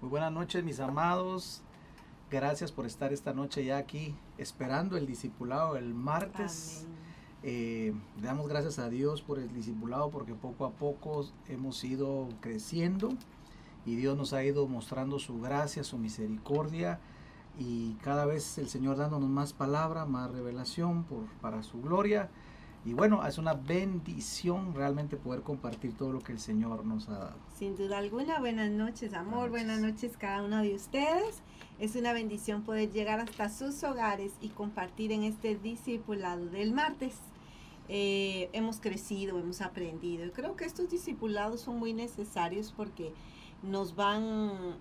Muy buenas noches, mis amados. Gracias por estar esta noche ya aquí esperando el discipulado el martes. Eh, damos gracias a Dios por el discipulado porque poco a poco hemos ido creciendo y Dios nos ha ido mostrando su gracia, su misericordia y cada vez el Señor dándonos más palabra, más revelación por, para su gloria. Y bueno, es una bendición realmente poder compartir todo lo que el Señor nos ha dado. Sin duda alguna, buenas noches, amor, buenas noches cada uno de ustedes. Es una bendición poder llegar hasta sus hogares y compartir en este discipulado del martes. Eh, hemos crecido, hemos aprendido. Y creo que estos discipulados son muy necesarios porque nos van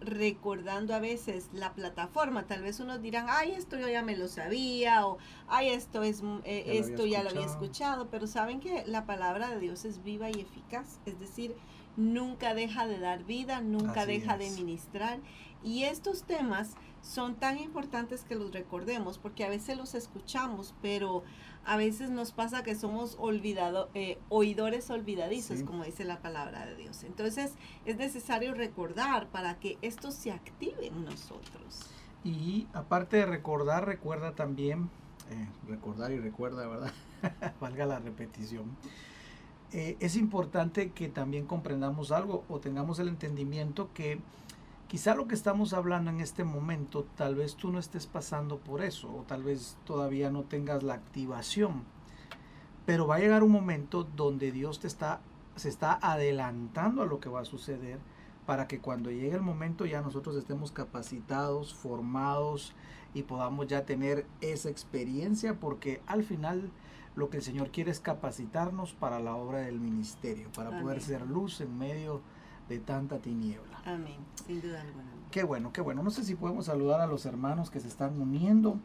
recordando a veces la plataforma. Tal vez unos dirán, ay, esto yo ya me lo sabía, o ay, esto, es, eh, esto ya lo había escuchado, pero saben que la palabra de Dios es viva y eficaz. Es decir, nunca deja de dar vida, nunca deja de ministrar. Y estos temas son tan importantes que los recordemos, porque a veces los escuchamos, pero a veces nos pasa que somos olvidado, eh, oidores olvidadizos, como dice la palabra de Dios. Entonces es necesario recordar para que esto se active en nosotros. Y aparte de recordar, recuerda también, eh, recordar y recuerda, ¿verdad? Valga la repetición. Eh, es importante que también comprendamos algo o tengamos el entendimiento que Quizá lo que estamos hablando en este momento, tal vez tú no estés pasando por eso, o tal vez todavía no tengas la activación. Pero va a llegar un momento donde Dios te está, se está adelantando a lo que va a suceder para que cuando llegue el momento ya nosotros estemos capacitados, formados y podamos ya tener esa experiencia, porque al final lo que el Señor quiere es capacitarnos para la obra del ministerio, para poder ser luz en medio de tanta tiniebla. Amén, sin duda alguna. Qué bueno, qué bueno. No sé si podemos saludar a los hermanos que se están uniendo.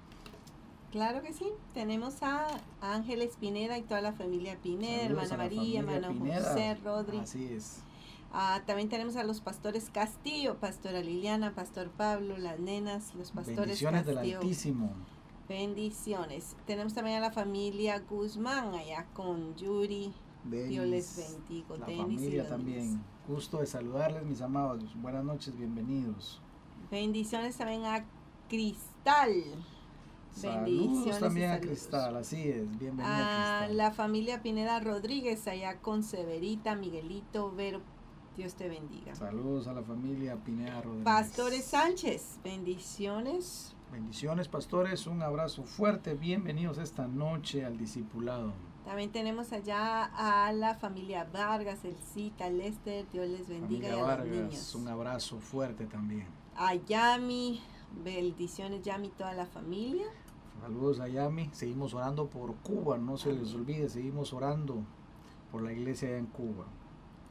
Claro que sí. Tenemos a Ángeles Pineda y toda la familia Pineda, hermana María, hermano José, Rodri. Así es. Ah, también tenemos a los pastores Castillo, pastora Liliana, pastor Pablo, las nenas, los pastores Bendiciones del Altísimo. Bendiciones. Tenemos también a la familia Guzmán allá con Yuri. Dios les bendiga. La familia también. Gusto de saludarles, mis amados. Buenas noches, bienvenidos. Bendiciones también a Cristal. Bendiciones también a Cristal, así es. Bienvenida. A la familia Pineda Rodríguez, allá con Severita, Miguelito, Vero. Dios te bendiga. Saludos a la familia Pineda Rodríguez. Pastores Sánchez, bendiciones. Bendiciones, pastores. Un abrazo fuerte. Bienvenidos esta noche al discipulado. También tenemos allá a la familia Vargas, el Cita, Lester, Dios les bendiga y a los niños. Un abrazo fuerte también. A Yami, bendiciones Yami, toda la familia. Saludos a Yami, seguimos orando por Cuba, no se les olvide, seguimos orando por la iglesia en Cuba.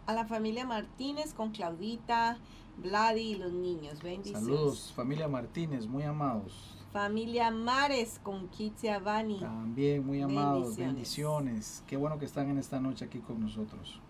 A la familia Martínez con Claudita, Vladi y los niños, bendiciones. Saludos, familia Martínez, muy amados. Familia Mares con Kitsia Bani. También muy amados, bendiciones. Qué bueno que están en esta noche aquí con nosotros.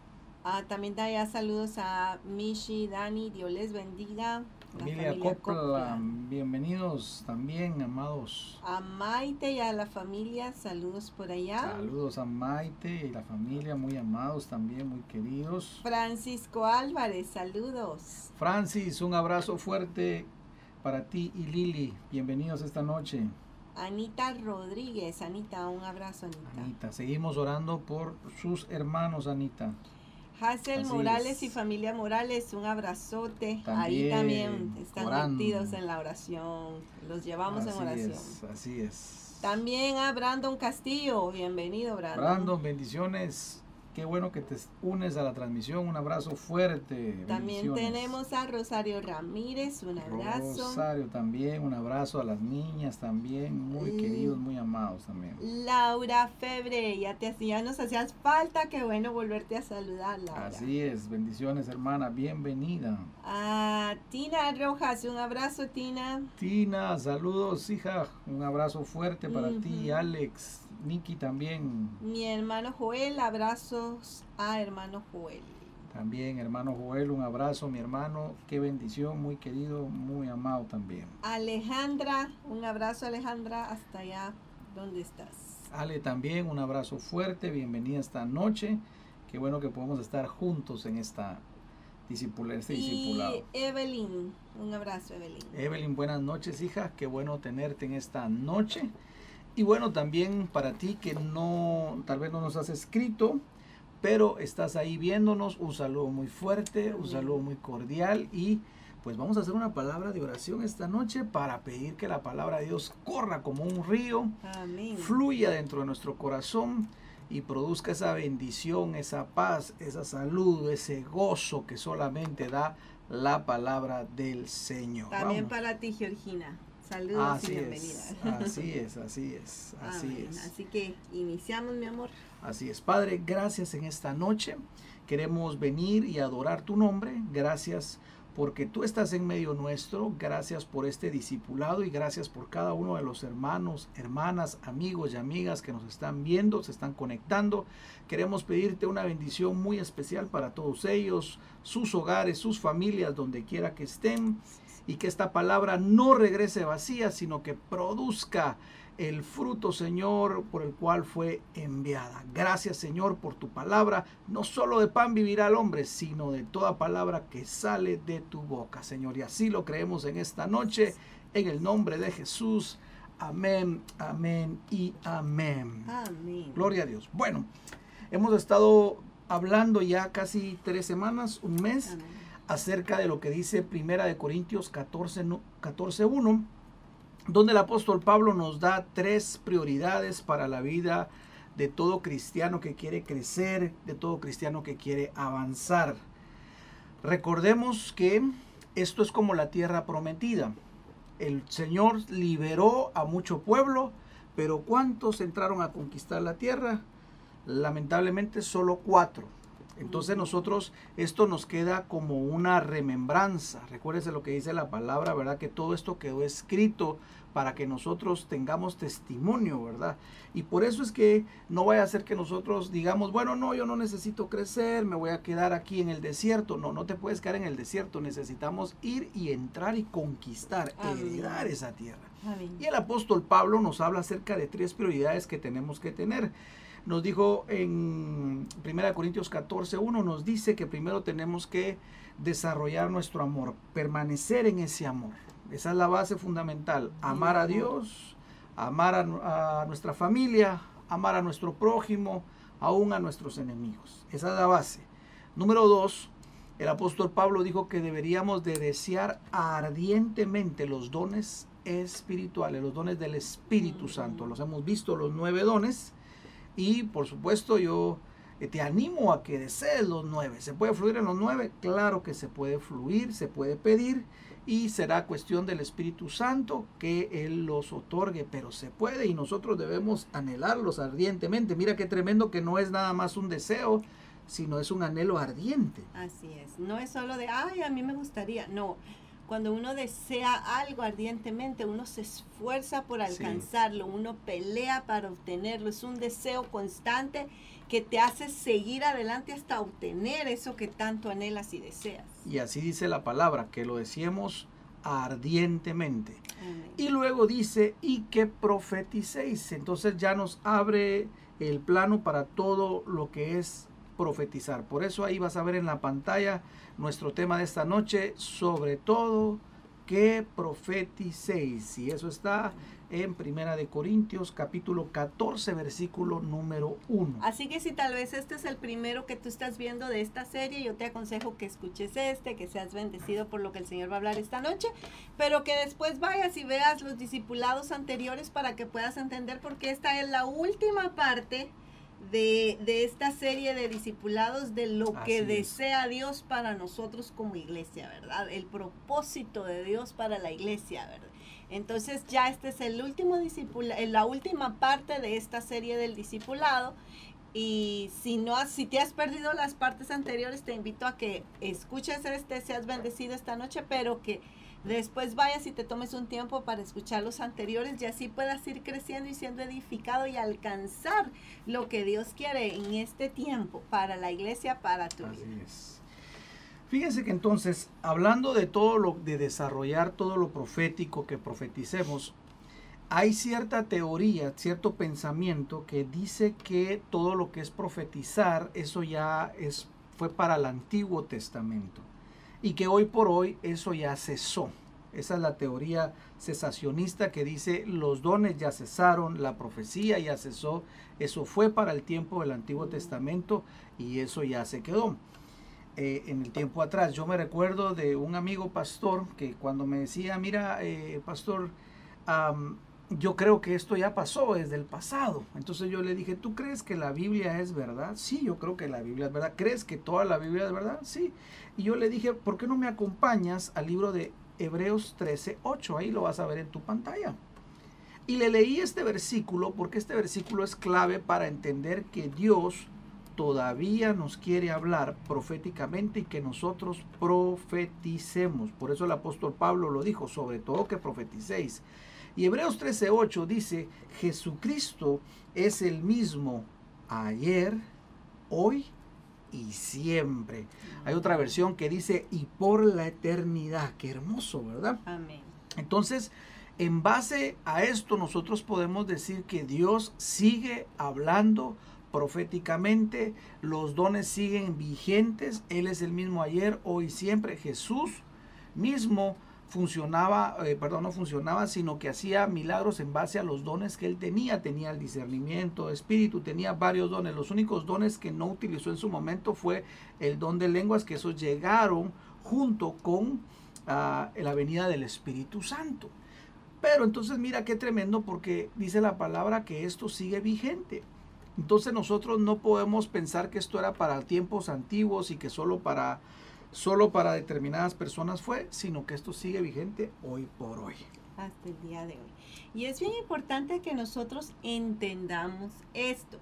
Ah, también da ya saludos a Mishi, Dani, Dios les bendiga. Familia, Copla, bienvenidos también, amados. A Maite y a la familia, saludos por allá. Saludos a Maite y la familia, muy amados también, muy queridos. Francisco Álvarez, saludos. Francis, un abrazo fuerte para ti y Lili. Bienvenidos esta noche. Anita Rodríguez, Anita, un abrazo, Anita. Anita, seguimos orando por sus hermanos, Anita. Hazel Morales y familia Morales, un abrazote. Ahí también están metidos en la oración. Los llevamos en oración. así es. También a Brandon Castillo, bienvenido, Brandon. Brandon, bendiciones. Qué bueno que te unes a la transmisión. Un abrazo fuerte. También tenemos a Rosario Ramírez. Un abrazo. Rosario también. Un abrazo a las niñas también. Muy queridos, muy amados también. Laura Febre. Ya, te, ya nos hacías falta. Qué bueno volverte a saludar, Laura. Así es. Bendiciones, hermana. Bienvenida. A Tina Rojas. Un abrazo, Tina. Tina, saludos, hija. Un abrazo fuerte para ti, Alex. Niki también. Mi hermano Joel, abrazos a hermano Joel. También, hermano Joel, un abrazo, mi hermano. Qué bendición, muy querido, muy amado también. Alejandra, un abrazo, Alejandra, hasta allá donde estás. Ale, también un abrazo fuerte, bienvenida esta noche. Qué bueno que podemos estar juntos en esta discipular, este y discipulado. Evelyn, un abrazo Evelyn. Evelyn, buenas noches hija, qué bueno tenerte en esta noche. Y bueno, también para ti que no, tal vez no nos has escrito, pero estás ahí viéndonos, un saludo muy fuerte, un saludo muy cordial y pues vamos a hacer una palabra de oración esta noche para pedir que la palabra de Dios corra como un río, Amén. fluya dentro de nuestro corazón y produzca esa bendición, esa paz, esa salud, ese gozo que solamente da la palabra del Señor. También Vamos. para ti Georgina. Saludos Así y bienvenida. es, así es, así es, así Amén. es. Así que iniciamos, mi amor. Así es, Padre, gracias en esta noche. Queremos venir y adorar tu nombre. Gracias porque tú estás en medio nuestro. Gracias por este discipulado y gracias por cada uno de los hermanos, hermanas, amigos y amigas que nos están viendo, se están conectando. Queremos pedirte una bendición muy especial para todos ellos, sus hogares, sus familias, donde quiera que estén. Y que esta palabra no regrese vacía, sino que produzca el fruto, Señor, por el cual fue enviada. Gracias, Señor, por tu palabra. No solo de pan vivirá el hombre, sino de toda palabra que sale de tu boca, Señor. Y así lo creemos en esta noche, en el nombre de Jesús. Amén, amén y amén. Amén. Gloria a Dios. Bueno, hemos estado hablando ya casi tres semanas, un mes Amén. Acerca de lo que dice Primera de Corintios 14, no- 14.1, donde el apóstol Pablo nos da tres prioridades para la vida de todo cristiano que quiere crecer, de todo cristiano que quiere avanzar. Recordemos que esto es como la tierra prometida. El Señor liberó a mucho pueblo, pero ¿cuántos entraron a conquistar la tierra? Lamentablemente solo cuatro. Entonces nosotros esto nos queda como una remembranza. Recuérdese lo que dice la palabra, ¿verdad? Que todo esto quedó escrito para que nosotros tengamos testimonio, ¿verdad? Y por eso es que no vaya a ser que nosotros digamos, bueno, no, yo no necesito crecer, me voy a quedar aquí en el desierto. No, no te puedes quedar en el desierto. Necesitamos ir y entrar y conquistar, Amén. heredar esa tierra. Amén. Y el apóstol Pablo nos habla acerca de tres prioridades que tenemos que tener. Nos dijo en 1 Corintios 14, 1, nos dice que primero tenemos que desarrollar nuestro amor, permanecer en ese amor. Esa es la base fundamental. Amar a Dios, amar a, a nuestra familia, amar a nuestro prójimo, aún a nuestros enemigos. Esa es la base. Número dos, el apóstol Pablo dijo que deberíamos de desear ardientemente los dones espirituales, los dones del Espíritu Santo. Los hemos visto, los nueve dones. Y por supuesto yo eh, te animo a que desees los nueve. ¿Se puede fluir en los nueve? Claro que se puede fluir, se puede pedir y será cuestión del Espíritu Santo que Él los otorgue, pero se puede y nosotros debemos anhelarlos ardientemente. Mira qué tremendo que no es nada más un deseo, sino es un anhelo ardiente. Así es. No es solo de, ay, a mí me gustaría. No. Cuando uno desea algo ardientemente, uno se esfuerza por Sí. alcanzarlo, uno pelea para obtenerlo. Es un deseo constante que te hace seguir adelante hasta obtener eso que tanto anhelas y deseas. Y así dice la palabra, que lo decíamos ardientemente. Amén. Y luego dice, y que profeticéis. Entonces ya nos abre el plano para todo lo que es profetizar. Por eso ahí vas a ver en la pantalla nuestro tema de esta noche, sobre todo que profeticéis. Y eso está en Primera de Corintios capítulo 14 versículo número 1. Así que si tal vez este es el primero que tú estás viendo de esta serie, yo te aconsejo que escuches este, que seas bendecido por lo que el Señor va a hablar esta noche, pero que después vayas y veas los discipulados anteriores para que puedas entender porque esta es la última parte de, de esta serie de discipulados de lo Así que es. desea Dios para nosotros como iglesia, ¿verdad? El propósito de Dios para la iglesia, ¿verdad? Entonces ya este es el último discipula, eh, la última parte de esta serie del discipulado. Y si no has, si te has perdido las partes anteriores, te invito a que escuches este, seas bendecido esta noche, pero que después vayas y te tomes un tiempo para escuchar los anteriores y así puedas ir creciendo y siendo edificado y alcanzar lo que Dios quiere en este tiempo para la iglesia, para tu Así vida. es. Fíjense que entonces, hablando de todo lo, de desarrollar todo lo profético que profeticemos, hay cierta teoría, cierto pensamiento que dice que todo lo que es profetizar, eso ya es, fue para el Antiguo Testamento. Y que hoy por hoy eso ya cesó. Esa es la teoría cesacionista que dice los dones ya cesaron, la profecía ya cesó, eso fue para el tiempo del Antiguo Testamento y eso ya se quedó. Eh, en el tiempo atrás, yo me recuerdo de un amigo pastor que cuando me decía, mira, eh, pastor, yo creo que esto ya pasó desde el pasado. Entonces yo le dije, ¿tú crees que la Biblia es verdad? Sí, yo creo que la Biblia es verdad. ¿Crees que toda la Biblia es verdad? Sí. Y yo le dije, ¿por qué no me acompañas al libro de Hebreos 13, 8. Ahí lo vas a ver en tu pantalla. Y le leí este versículo porque este versículo es clave para entender que Dios todavía nos quiere hablar proféticamente y que nosotros profeticemos. Por eso el apóstol Pablo lo dijo, sobre todo que profeticéis. Y Hebreos 13:8 dice, Jesucristo es el mismo ayer, hoy y siempre. Hay otra versión que dice, y por la eternidad. Qué hermoso, ¿verdad? Amén. Entonces, en base a esto, nosotros podemos decir que Dios sigue hablando proféticamente, los dones siguen vigentes, Él es el mismo ayer, hoy, siempre. Jesús mismo funcionaba, eh, perdón, no funcionaba, sino que hacía milagros en base a los dones que él tenía. Tenía el discernimiento, espíritu, tenía varios dones. Los únicos dones que no utilizó en su momento fue el don de lenguas, que esos llegaron junto con ah, la venida del Espíritu Santo. Pero entonces mira qué tremendo porque dice la palabra que esto sigue vigente. Entonces nosotros no podemos pensar que esto era para tiempos antiguos y que solo para solo para determinadas personas fue, sino que esto sigue vigente hoy por hoy. Hasta el día de hoy. Y es bien importante que nosotros entendamos esto,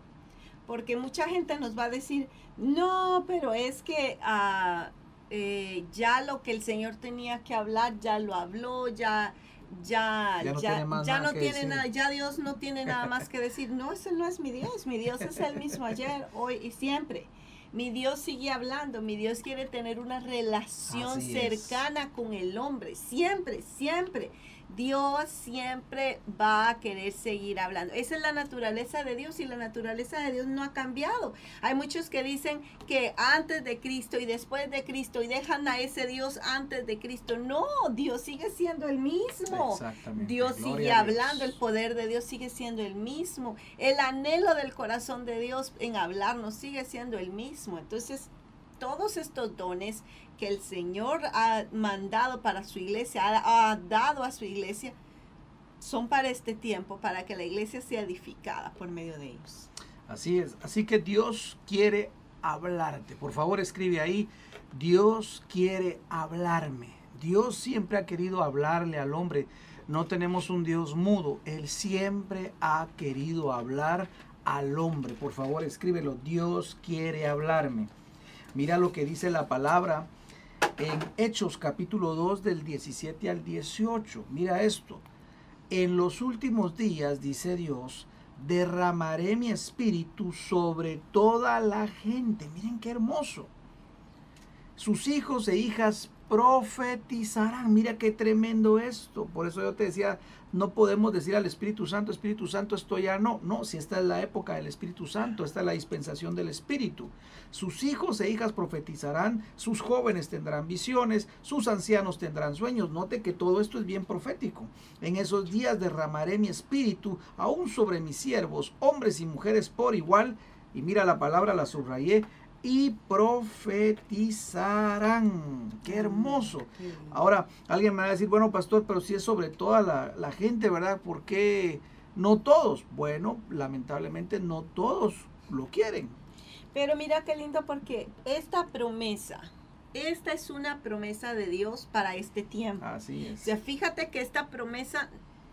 porque mucha gente nos va a decir, no, pero es que ah, eh, ya lo que el Señor tenía que hablar, ya lo habló, ya... Ya, ya, no ya, tiene, ya no tiene nada, ya Dios no tiene nada más que decir. No, ese no es mi Dios, mi Dios es el mismo ayer, hoy y siempre. Mi Dios sigue hablando, mi Dios quiere tener una relación cercana con el hombre, siempre, siempre. Dios siempre va a querer seguir hablando. Esa es la naturaleza de Dios y la naturaleza de Dios no ha cambiado. Hay muchos que dicen que antes de Cristo y después de Cristo y dejan a ese Dios antes de Cristo. No, Dios sigue siendo el mismo. Dios sigue hablando, el poder de Dios sigue siendo el mismo. El anhelo del corazón de Dios en hablarnos sigue siendo el mismo. Entonces, todos estos dones que el Señor ha mandado para su iglesia, ha, dado a su iglesia, son para este tiempo, para que la iglesia sea edificada por medio de ellos. Así es. Así que Dios quiere hablarte. Por favor, escribe ahí, Dios quiere hablarme. Dios siempre ha querido hablarle al hombre. No tenemos un Dios mudo. Él siempre ha querido hablar al hombre. Por favor, escríbelo. Dios quiere hablarme. Mira lo que dice la palabra en Hechos capítulo 2 del 17 al 18. Mira esto. En los últimos días, dice Dios, derramaré mi espíritu sobre toda la gente. Miren qué hermoso. Sus hijos e hijas profetizarán. Mira qué tremendo esto. Por eso yo te decía, no podemos decir al Espíritu Santo, Espíritu Santo, esto ya no. No, si esta es la época del Espíritu Santo, esta es la dispensación del Espíritu. Sus hijos e hijas profetizarán, sus jóvenes tendrán visiones, sus ancianos tendrán sueños. Note que todo esto es bien profético. En esos días derramaré mi espíritu aún sobre mis siervos, hombres y mujeres por igual. Y mira la palabra, la subrayé, y profetizarán. Qué hermoso. Ahora, alguien me va a decir, bueno, pastor, pero si es sobre toda la, gente, ¿verdad? ¿Por qué no todos? Bueno, lamentablemente no todos lo quieren. Pero mira qué lindo porque esta promesa, esta es una promesa de Dios para este tiempo. Así es. O sea, fíjate que esta promesa,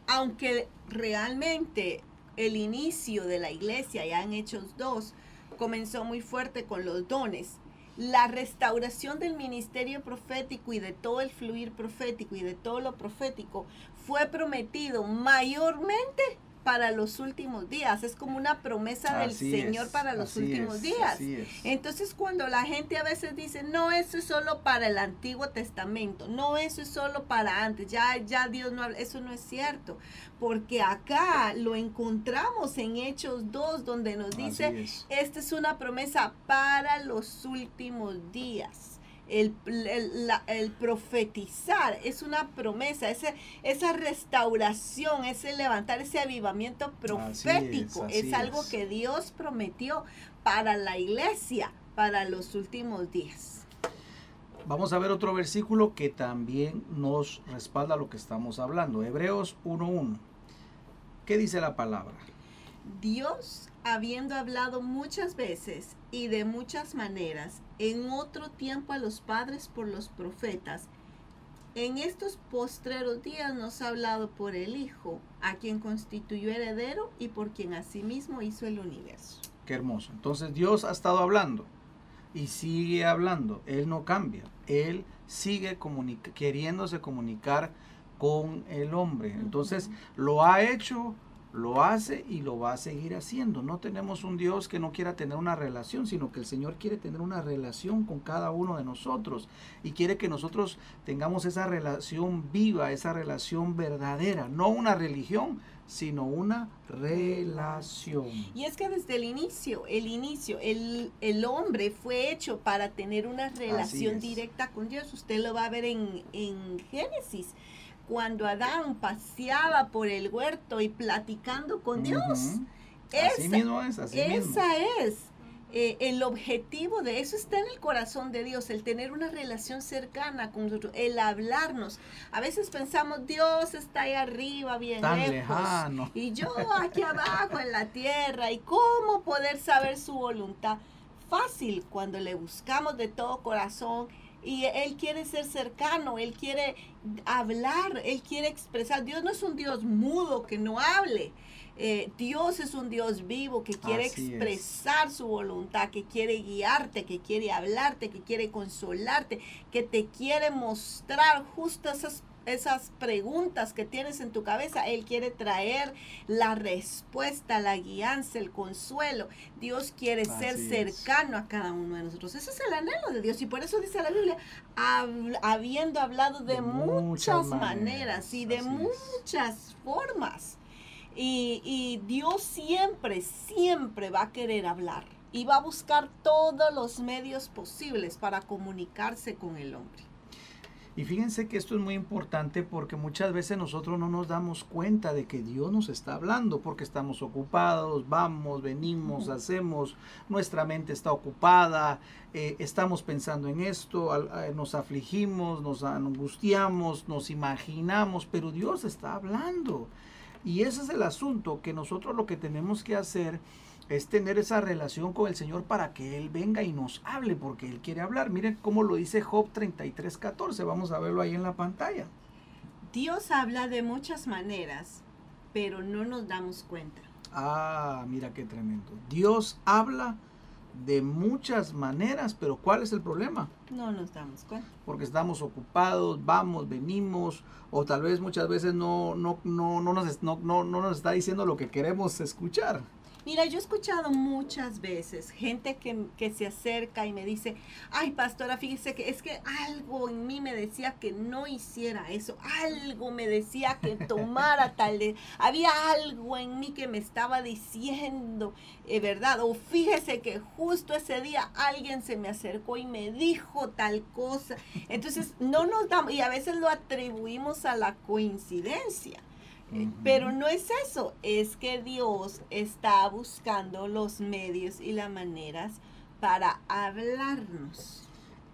aunque realmente el inicio de la iglesia ya en Hechos 2 comenzó muy fuerte con los dones. La restauración del ministerio profético y de todo el fluir profético y de todo lo profético fue prometido mayormente para los últimos días. Es como una promesa del Señor para los últimos días. Entonces cuando la gente a veces dice, no, eso es solo para el Antiguo Testamento, no, eso es solo para antes, ya, ya Dios no habla, eso no es cierto. Porque acá lo encontramos en Hechos 2, donde nos dice, esta es una promesa para los últimos días. El, el, profetizar es una promesa, ese, esa restauración, ese levantar, ese avivamiento profético, es, algo que Dios prometió para la iglesia, para los últimos días. Vamos a ver otro versículo que también nos respalda lo que estamos hablando. Hebreos 1.1. ¿Qué dice la palabra? Dios, habiendo hablado muchas veces y de muchas maneras en otro tiempo a los padres por los profetas, en estos postreros días nos ha hablado por el Hijo, a quien constituyó heredero y por quien asimismo hizo el universo. Qué hermoso. Entonces Dios ha estado hablando y sigue hablando. Él no cambia. Él sigue queriéndose comunicar con el hombre. Entonces lo ha hecho lo hace y lo va a seguir haciendo. No tenemos un Dios que no quiera tener una relación, sino que el Señor quiere tener una relación con cada uno de nosotros y quiere que nosotros tengamos esa relación viva, esa relación verdadera, no una religión, sino una relación. Y es que desde el inicio, el inicio, el, el hombre fue hecho para tener una relación directa con Dios. Usted lo va a ver en, en Génesis cuando Adán paseaba por el huerto y platicando con Dios. Así mismo es, así esa es. Eh, el objetivo de eso está en el corazón de Dios, el tener una relación cercana con nosotros, el hablarnos. A veces pensamos, Dios está ahí arriba, bien lejos, y yo aquí abajo en la tierra, y cómo poder saber su voluntad. Fácil cuando le buscamos de todo corazón y Él quiere ser cercano, Él quiere hablar, Él quiere expresar. Dios no es un Dios mudo que no hable. Eh, Dios es un Dios vivo que quiere expresar su voluntad, que quiere guiarte, que quiere hablarte, que quiere consolarte, que te quiere mostrar justo esas esas preguntas que tienes en tu cabeza, Él quiere traer la respuesta, la guianza, el consuelo. Dios quiere ser cercano a cada uno de nosotros. Ese es el anhelo de Dios y por eso dice la Biblia, habiendo hablado de, muchas, maneras, y de muchas formas. Y, y Dios siempre, siempre va a querer hablar y va a buscar todos los medios posibles para comunicarse con el hombre. Y fíjense que esto es muy importante porque muchas veces nosotros no nos damos cuenta de que Dios nos está hablando porque estamos ocupados, vamos, venimos, hacemos, nuestra mente está ocupada, eh, estamos pensando en esto, eh, nos afligimos, nos angustiamos, nos imaginamos, pero Dios está hablando. Y ese es el asunto que nosotros lo que tenemos que hacer es tener esa relación con el Señor para que Él venga y nos hable, porque Él quiere hablar. Miren cómo lo dice Job 33, 14. Vamos a verlo ahí en la pantalla. Dios habla de muchas maneras, pero no nos damos cuenta. Ah, mira qué tremendo. Dios habla de muchas maneras, pero ¿cuál es el problema? No nos damos cuenta. Porque estamos ocupados, vamos, venimos, o tal vez muchas veces no, no, no, no, nos, no, no nos está diciendo lo que queremos escuchar. Mira, yo he escuchado muchas veces gente que, se acerca y me dice, ay pastora, fíjese que es que algo en mí me decía que no hiciera eso, algo me decía que tomara tal de, había algo en mí que me estaba diciendo, eh, ¿verdad? O fíjese que justo ese día alguien se me acercó y me dijo tal cosa. Entonces, no nos damos, y a veces lo atribuimos a la coincidencia. Pero no es eso, es que Dios está buscando los medios y las maneras para hablarnos.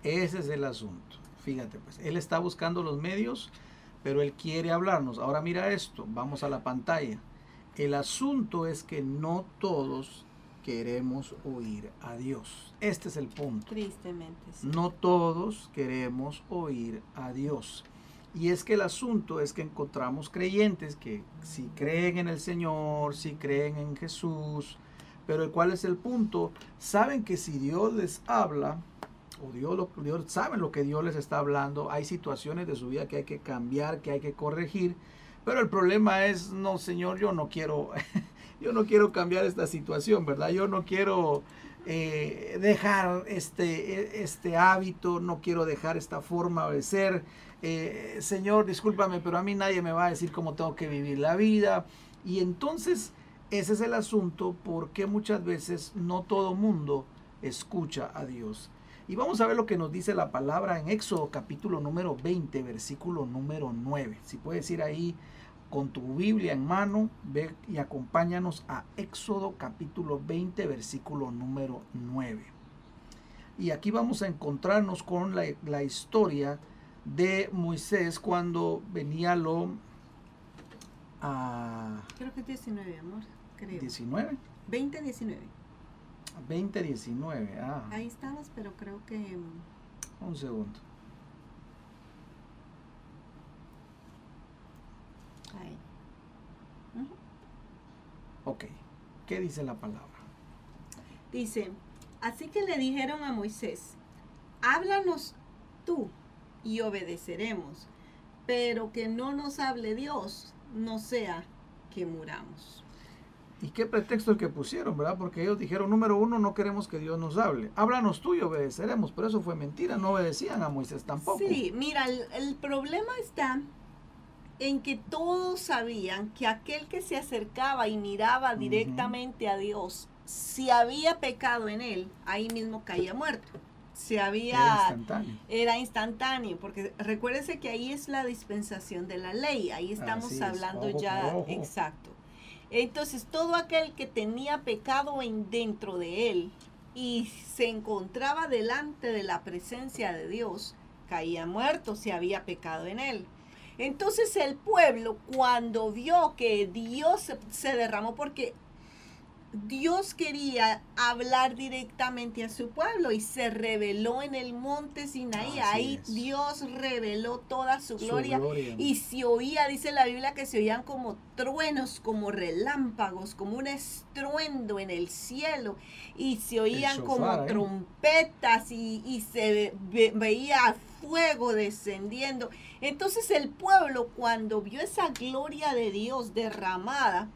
Ese es el asunto. Fíjate, pues, Él está buscando los medios, pero Él quiere hablarnos. Ahora mira esto, vamos a la pantalla. El asunto es que no todos queremos oír a Dios. Este es el punto. Tristemente. No todos queremos oír a Dios. Y es que el asunto es que encontramos creyentes que si creen en el Señor, si creen en Jesús, pero ¿cuál es el punto? Saben que si Dios les habla, o Dios, Dios saben lo que Dios les está hablando, hay situaciones de su vida que hay que cambiar, que hay que corregir, pero el problema es, no, Señor, yo no quiero, yo no quiero cambiar esta situación, ¿verdad? Yo no quiero eh, dejar este, este hábito, no quiero dejar esta forma de ser eh, Señor, discúlpame, pero a mí nadie me va a decir cómo tengo que vivir la vida. Y entonces ese es el asunto porque muchas veces no todo mundo escucha a Dios. Y vamos a ver lo que nos dice la palabra en Éxodo capítulo número 20, versículo número 9. Si puedes ir ahí con tu Biblia en mano, ve y acompáñanos a Éxodo capítulo 20, versículo número 9. Y aquí vamos a encontrarnos con la, la historia de Moisés cuando venía lo... a Creo que es 19, amor. Creo. 19. 20, 19. 2019, ah. Ahí estabas, pero creo que... Mm, Un segundo. Ahí. Ok, ¿qué dice la palabra? Dice, así que le dijeron a Moisés, háblanos tú y obedeceremos, pero que no nos hable Dios, no sea que muramos. ¿Y qué pretexto el que pusieron, verdad? Porque ellos dijeron, número uno, no queremos que Dios nos hable. Háblanos tú y obedeceremos. Pero eso fue mentira, no obedecían a Moisés tampoco. Sí, mira, el, problema está en que todos sabían que aquel que se acercaba y miraba directamente a Dios, si había pecado en él, ahí mismo caía muerto. Se había era instantáneo. Era instantáneo, porque recuérdese que ahí es la dispensación de la ley, ahí estamos hablando ya exacto. Entonces, todo aquel que tenía pecado en dentro de él y se encontraba delante de la presencia de Dios, caía muerto si había pecado en él. Entonces el pueblo cuando vio que Dios se, derramó, porque Dios quería hablar directamente a su pueblo y se reveló en el monte Sinaí. Ahí Dios reveló toda su gloria, y se oía, dice la Biblia, que se oían como truenos, como relámpagos, como un estruendo en el cielo y se oían como ¿eh? trompetas y, y se veía fuego descendiendo. Entonces el pueblo cuando vio esa gloria de Dios derramada,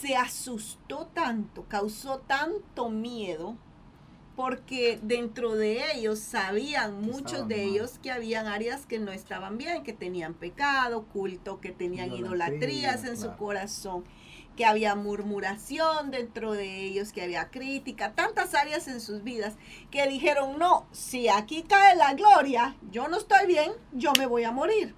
se asustó tanto, causó tanto miedo, porque dentro de ellos sabían muchos de ellos que habían áreas que no estaban bien, que tenían pecado, culto, que tenían idolatrías en su corazón, que había murmuración dentro de ellos, que había crítica, tantas áreas en sus vidas, que dijeron, no, si aquí cae la gloria, yo no estoy bien, yo me voy a morir.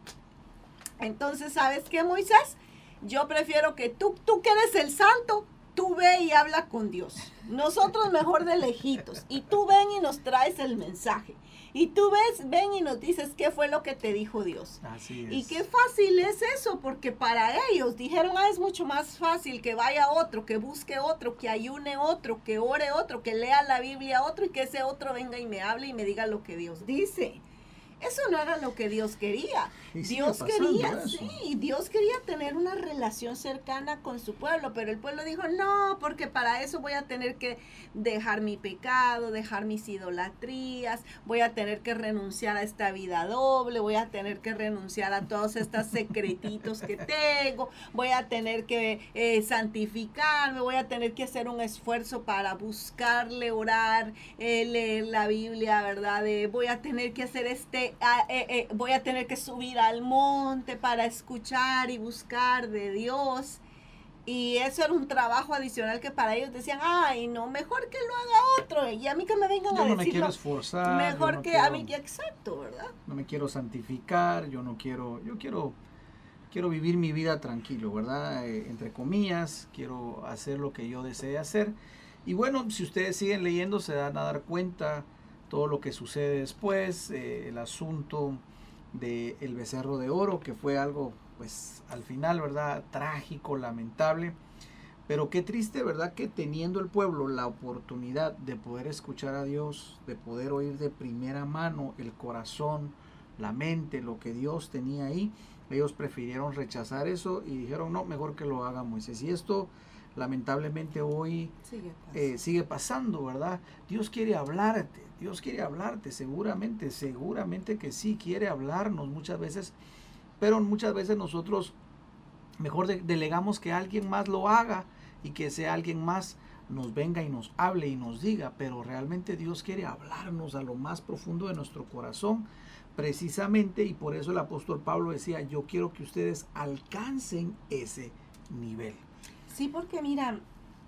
Entonces, ¿sabes qué, Moisés? Yo prefiero que tú, tú que eres el santo, tú ve y habla con Dios. Nosotros mejor de lejitos. Y tú ven y nos traes el mensaje. Y tú ves, ven y nos dices qué fue lo que te dijo Dios. Así es. Y qué fácil es eso, porque para ellos dijeron, ah, es mucho más fácil que vaya otro, que busque otro, que ayune otro, que ore otro, que lea la Biblia otro y que ese otro venga y me hable y me diga lo que Dios dice. Eso no era lo que Dios quería. Dios quería, sí, Dios quería tener una relación cercana con su pueblo, pero el pueblo dijo, no, porque para eso voy a tener que dejar mi pecado, dejar mis idolatrías, voy a tener que renunciar a esta vida doble, voy a tener que renunciar a todos estos secretitos que tengo, voy a tener que eh, santificarme, voy a tener que hacer un esfuerzo para buscarle, orar, eh, leer la Biblia, ¿verdad? voy a tener que hacer este eh, eh, voy a tener que subir al monte para escuchar y buscar de Dios. Y eso era un trabajo adicional que para ellos decían, ay, no, mejor que lo haga otro. Y a mí que me vengan yo a no me quiero esforzar. Mejor que a mí exacto, ¿verdad? No me quiero santificar, yo no quiero, yo quiero, quiero vivir mi vida tranquilo, ¿verdad? Eh, entre comillas, quiero hacer lo que yo desee hacer. Y bueno, si ustedes siguen leyendo, se dan a dar cuenta todo lo que sucede después, eh, el asunto del el becerro de oro, que fue algo, pues al final, ¿verdad? Trágico, lamentable. Pero qué triste, ¿verdad? Que teniendo el pueblo la oportunidad de poder escuchar a Dios, de poder oír de primera mano el corazón, la mente, lo que Dios tenía ahí, ellos prefirieron rechazar eso y dijeron, no, mejor que lo haga Moisés. Y esto lamentablemente hoy sigue sigue pasando, ¿verdad? Dios quiere hablarte, Dios quiere hablarte, seguramente, seguramente que sí quiere hablarnos muchas veces, pero muchas veces nosotros mejor delegamos que alguien más lo haga y que sea alguien más nos venga y nos hable y nos diga, pero realmente Dios quiere hablarnos a lo más profundo de nuestro corazón, precisamente, y por eso el apóstol Pablo decía, yo quiero que ustedes alcancen ese nivel. Sí, porque mira,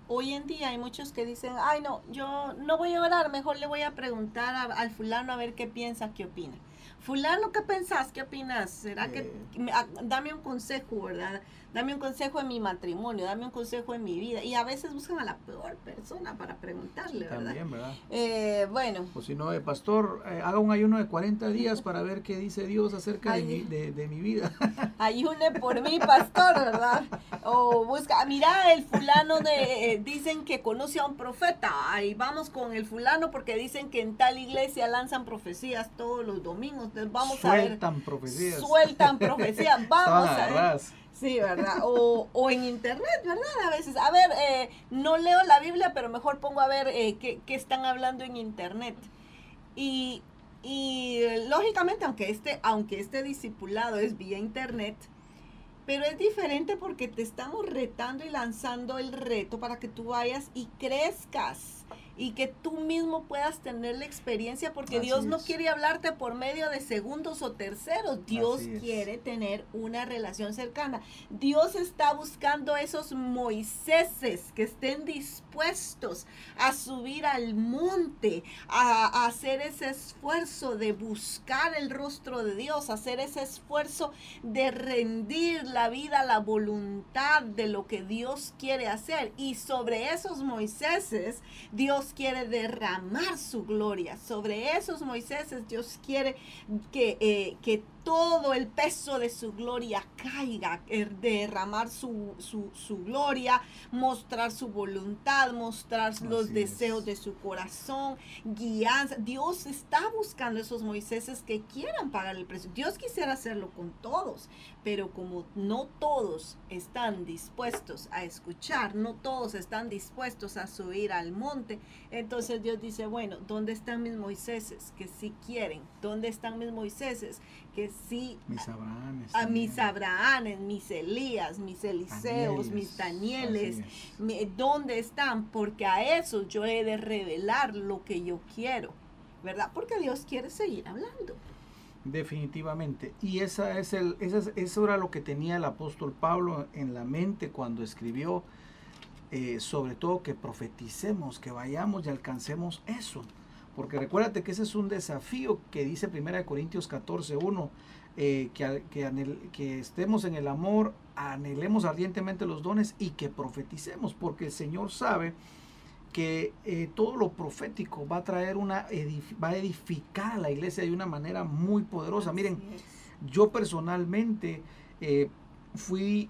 hoy en día hay muchos que dicen, ay no, yo no voy a orar, mejor le voy a preguntar al fulano a ver qué piensa, qué opina. Fulano, ¿qué pensás? ¿Qué opinas? ¿Será que ah, dame un consejo, verdad? Dame un consejo en mi matrimonio, dame un consejo en mi vida. Y a veces buscan a la peor persona para preguntarle, ¿verdad? También, ¿verdad? Eh, bueno. O si no, eh, pastor, eh, haga un ayuno de 40 días para ver qué dice Dios acerca de mi, de, mi, vida. Ayune por mí, pastor, ¿verdad? O busca, mira, el fulano de, dicen que conoce a un profeta, ahí vamos con el fulano porque dicen que en tal iglesia lanzan profecías todos los domingos, entonces vamos a ver. Sueltan profecías. Sueltan profecías, vamos a ver. Sí, ¿verdad? O, o, en internet, ¿verdad? A veces, a ver, eh, no leo la Biblia, pero mejor pongo a ver eh, qué, qué, están hablando en internet. Y, y lógicamente, aunque este, aunque este discipulado es vía internet, pero es diferente porque te estamos retando y lanzando el reto para que tú vayas y crezcas y que tú mismo puedas tener la experiencia porque Dios no quiere hablarte por medio de segundos o terceros, Dios quiere tener una relación cercana. Dios está buscando esos Moiséses que estén dispuestos a subir al monte, a, hacer ese esfuerzo de buscar el rostro de Dios, hacer ese esfuerzo de rendir la vida a la voluntad de lo que Dios quiere hacer. Y sobre esos Moiséses, Dios quiere derramar su gloria. Sobre esos Moisés Dios quiere que, eh, que todo el peso de su gloria caiga, er, derramar su, su, gloria, mostrar su voluntad, mostrar los deseos de su corazón, guianza. Dios está buscando esos Moiséses que quieran pagar el precio. Dios quisiera hacerlo con todos, pero como no todos están dispuestos a escuchar, no todos están dispuestos a subir al monte, entonces Dios dice, bueno, ¿dónde están mis Moiséses que sí quieren? ¿Dónde están mis Moiséses que sí. Mis. A mis Abrahames, mis Elías, mis Eliseos, mis Danieles. ¿Dónde están? Porque a esos yo he de revelar lo que yo quiero. ¿Verdad? Porque Dios quiere seguir hablando. Definitivamente. Y esa es el, esa, eso era lo que tenía el apóstol Pablo en la mente cuando escribió, eh, sobre todo que profeticemos, que vayamos y alcancemos eso. Porque recuérdate que ese es un desafío que dice 1 Corintios 14, 1, eh, que, que, estemos en el amor, anhelemos ardientemente los dones y que profeticemos, porque el Señor sabe que eh, todo lo profético va a traer una, va a edificar a la iglesia de una manera muy poderosa. Miren, yo personalmente eh, fui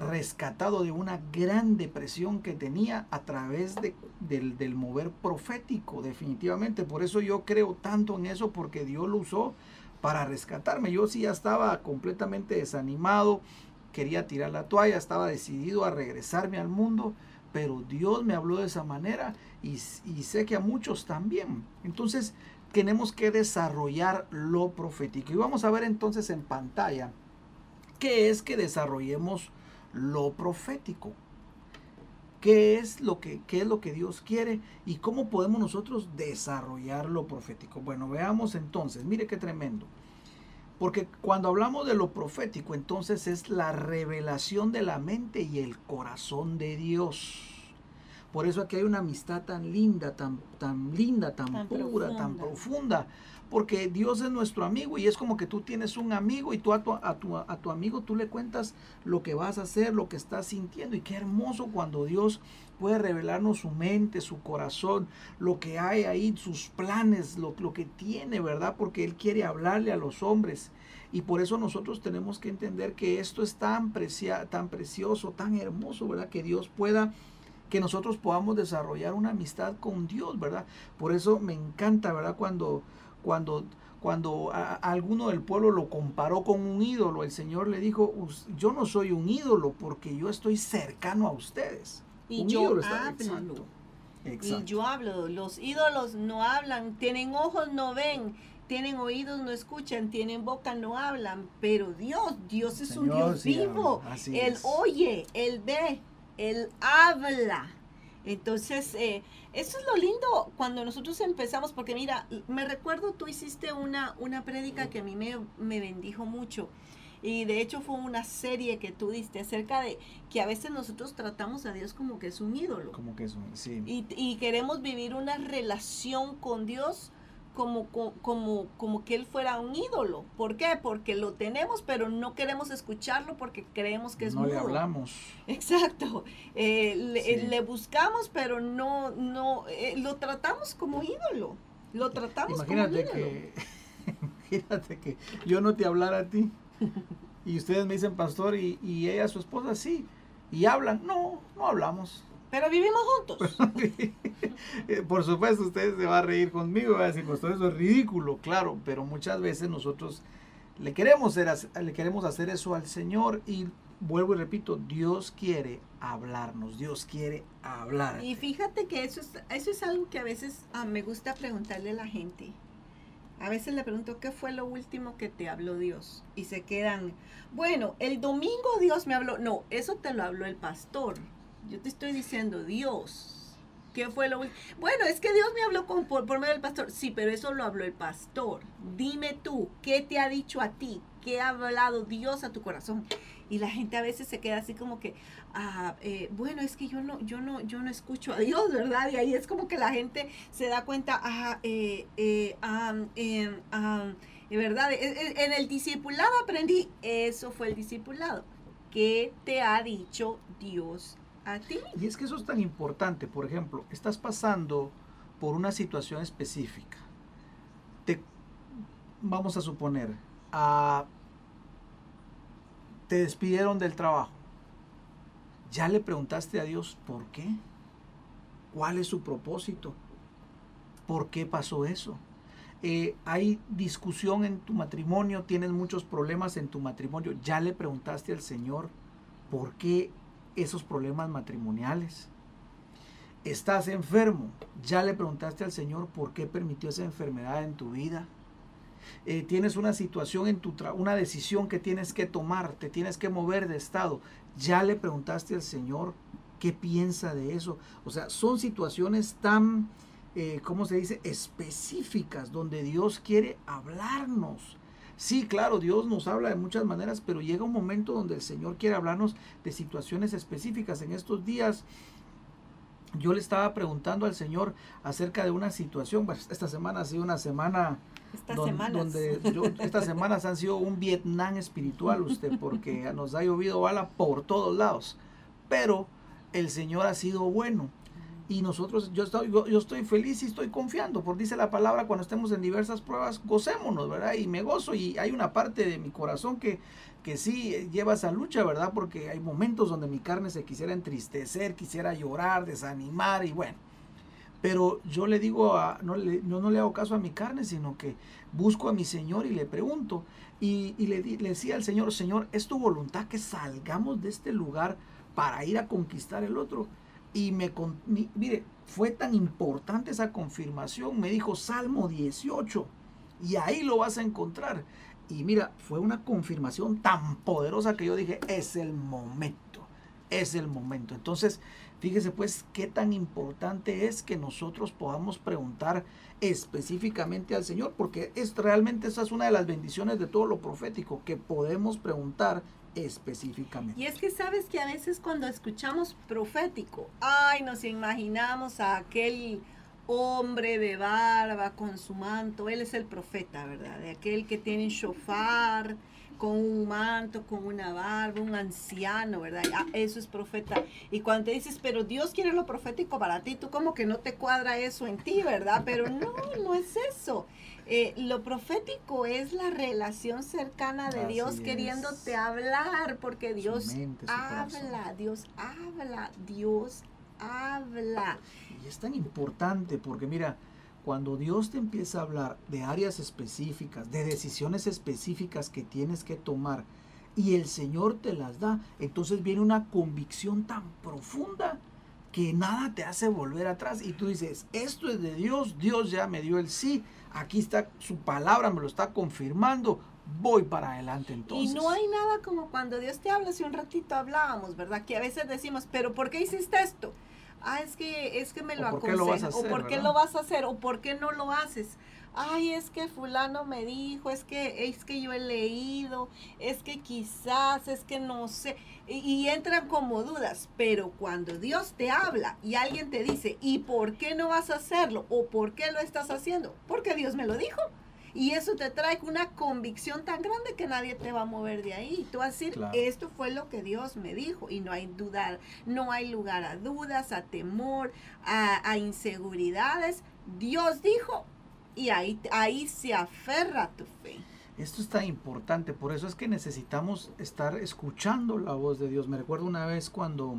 rescatado de una gran depresión que tenía a través de, del, del, mover profético, definitivamente. Por eso yo creo tanto en eso, porque Dios lo usó para rescatarme. Yo sí ya estaba completamente desanimado, quería tirar la toalla, estaba decidido a regresarme al mundo, pero Dios me habló de esa manera y, y sé que a muchos también. Entonces tenemos que desarrollar lo profético. Y vamos a ver entonces en pantalla qué es que desarrollemos lo profético. ¿Qué es, lo que, ¿Qué es lo que Dios quiere y cómo podemos nosotros desarrollar lo profético? Bueno, veamos entonces, mire qué tremendo. Porque cuando hablamos de lo profético, entonces es la revelación de la mente y el corazón de Dios. Por eso aquí hay una amistad tan linda, tan, tan linda, tan, pura, tan profunda porque Dios es nuestro amigo y es como que tú tienes un amigo y tú a tu, a tu, a tu amigo tú le cuentas lo que vas a hacer, lo que estás sintiendo y qué hermoso cuando Dios puede revelarnos su mente, su corazón, lo que hay ahí, sus planes, lo, lo que tiene, ¿verdad? Porque Él quiere hablarle a los hombres. Y por eso nosotros tenemos que entender que esto es tan, precia, tan precioso, tan hermoso, ¿verdad? Que Dios pueda que nosotros podamos desarrollar una amistad con Dios, ¿verdad? Por eso me encanta, ¿verdad? Cuando cuando, cuando alguno del pueblo lo comparó con un ídolo, el Señor le dijo, yo no soy un ídolo porque yo estoy cercano a ustedes. Y yo hablo. Y yo hablo, los ídolos no hablan, tienen ojos, no ven, tienen oídos, no escuchan, tienen boca, no hablan, pero Dios, Dios es un Dios vivo, Él oye, Él ve, Él habla. Entonces, eh, eso es lo lindo cuando nosotros empezamos, porque mira, me recuerdo, tú hiciste una, una prédica que a mí me, bendijo mucho. Y de hecho fue una serie que tú diste acerca de que a veces nosotros tratamos a Dios como que es un ídolo. Como que es un, sí. Y, y queremos vivir una relación con Dios como, como, como que Él fuera un ídolo. ¿Por qué? Porque lo tenemos, pero no queremos escucharlo porque creemos que es No le hablamos. Exacto. Eh, le, buscamos, pero no, no, eh, lo tratamos como ídolo. Lo tratamos como ídolo. Que, imagínate que yo no te hablara a ti y ustedes me dicen pastor y, y ella, su esposa, sí. Y hablan. No, no hablamos. Pero vivimos juntos. Eh, por supuesto, ustedes se van a reír conmigo, va a decir, pues todo eso es ridículo, claro, pero muchas veces nosotros le queremos, hacer, le queremos hacer eso al Señor y vuelvo y repito, Dios quiere hablarnos, Dios quiere hablar. Y fíjate que eso es, eso es algo que a veces ah, me gusta preguntarle a la gente. A veces le pregunto, ¿qué fue lo último que te habló Dios? Y se quedan, bueno, el domingo Dios me habló. No, eso te lo habló el pastor. Yo te estoy diciendo, Dios. ¿Qué fue lo Bueno, es que Dios me habló con, por, medio del pastor. Sí, pero eso lo habló el pastor. Dime tú, ¿qué te ha dicho a ti? ¿Qué ha hablado Dios a tu corazón? Y la gente a veces se queda así como que, ah, eh, bueno, es que yo no, yo no, yo no escucho a Dios, ¿verdad? Y ahí es como que la gente se da cuenta, ah, eh, eh, ¿verdad? En el discipulado aprendí, eso fue el discipulado. ¿Qué te ha dicho Dios y es que eso es tan importante. Por ejemplo, estás pasando por una situación específica. Te, vamos a suponer, te despidieron del trabajo. ¿Ya le preguntaste a Dios por qué? ¿Cuál es su propósito? ¿Por qué pasó eso? Eh, hay discusión en tu matrimonio, tienes muchos problemas en tu matrimonio. ¿Ya le preguntaste al Señor por qué esos problemas matrimoniales. Estás enfermo, ya le preguntaste al Señor por qué permitió esa enfermedad en tu vida. Eh, tienes una situación en tu una decisión que tienes que tomar, te tienes que mover de estado, ya le preguntaste al Señor qué piensa de eso. O sea, son situaciones tan, eh, ¿cómo se dice?, específicas donde Dios quiere hablarnos. Sí, claro, Dios nos habla de muchas maneras, pero llega un momento donde el Señor quiere hablarnos de situaciones específicas. En estos días yo le estaba preguntando al Señor acerca de una situación. Pues, esta semana ha sido una semana estas semanas. estas semanas han sido un Vietnam espiritual usted, porque nos ha llovido bala por todos lados. Pero el Señor ha sido bueno y nosotros, yo estoy, yo, estoy feliz y estoy confiando, por dice la palabra, cuando estemos en diversas pruebas, gocémonos, ¿verdad? Y me gozo y hay una parte de mi corazón que, que sí lleva esa lucha, ¿verdad? Porque hay momentos donde mi carne se quisiera entristecer, quisiera llorar, desanimar y bueno. Pero yo le digo, a, no, le, no, le hago caso a mi carne, sino que busco a mi Señor y le pregunto. Y, le, le decía al Señor, Señor, ¿es tu voluntad que salgamos de este lugar para ir a conquistar el otro? Y me, mire, fue tan importante esa confirmación, me dijo Salmo 18, y ahí lo vas a encontrar. Y mira, fue una confirmación tan poderosa que yo dije, es el momento, es el momento. Entonces, fíjese pues qué tan importante es que nosotros podamos preguntar específicamente al Señor, porque es realmente esa es una de las bendiciones de todo lo profético, que podemos preguntar específicamente. Y es que sabes que a veces cuando escuchamos profético, ay, nos imaginamos a aquel hombre de barba con su manto, él es el profeta, ¿verdad? De aquel que tiene un shofar, con un manto, con una barba, un anciano, ¿verdad? Ah, eso es profeta. Y cuando te dices, pero Dios quiere lo profético para ti, tú como que no te cuadra eso en ti, ¿verdad? Pero no, no es eso. Eh, lo profético es la relación cercana de Dios queriéndote hablar, porque Dios habla, Dios habla, Dios habla. Y es tan importante porque mira, cuando Dios te empieza a hablar de áreas específicas, de decisiones específicas que tienes que tomar, y el Señor te las da, entonces viene una convicción tan profunda que nada te hace volver atrás y tú dices, esto es de Dios, Dios ya me dio el sí, aquí está su palabra, me lo está confirmando, voy para adelante entonces. Y no hay nada como cuando Dios te habla, si un ratito hablábamos, ¿verdad? Que a veces decimos, pero ¿por qué hiciste esto? Ah, es que, es que me lo aconsejan, o ¿por qué lo vas a hacer? O ¿por qué no lo haces? Ay, es que fulano me dijo, es que, es que yo he leído, es que quizás, es que no sé, y, y, entran como dudas, pero cuando Dios te habla y alguien te dice, ¿y por qué no vas a hacerlo? ¿O por qué lo estás haciendo? Porque Dios me lo dijo. Y eso te trae una convicción tan grande que nadie te va a mover de ahí. Tú vas a decir, esto fue lo que Dios me dijo. Y no hay dudar, no hay lugar a dudas, a temor, a, a inseguridades. Dios dijo, y ahí, ahí se aferra tu fe. Esto es tan importante, por eso es que necesitamos estar escuchando la voz de Dios. Me recuerdo una vez cuando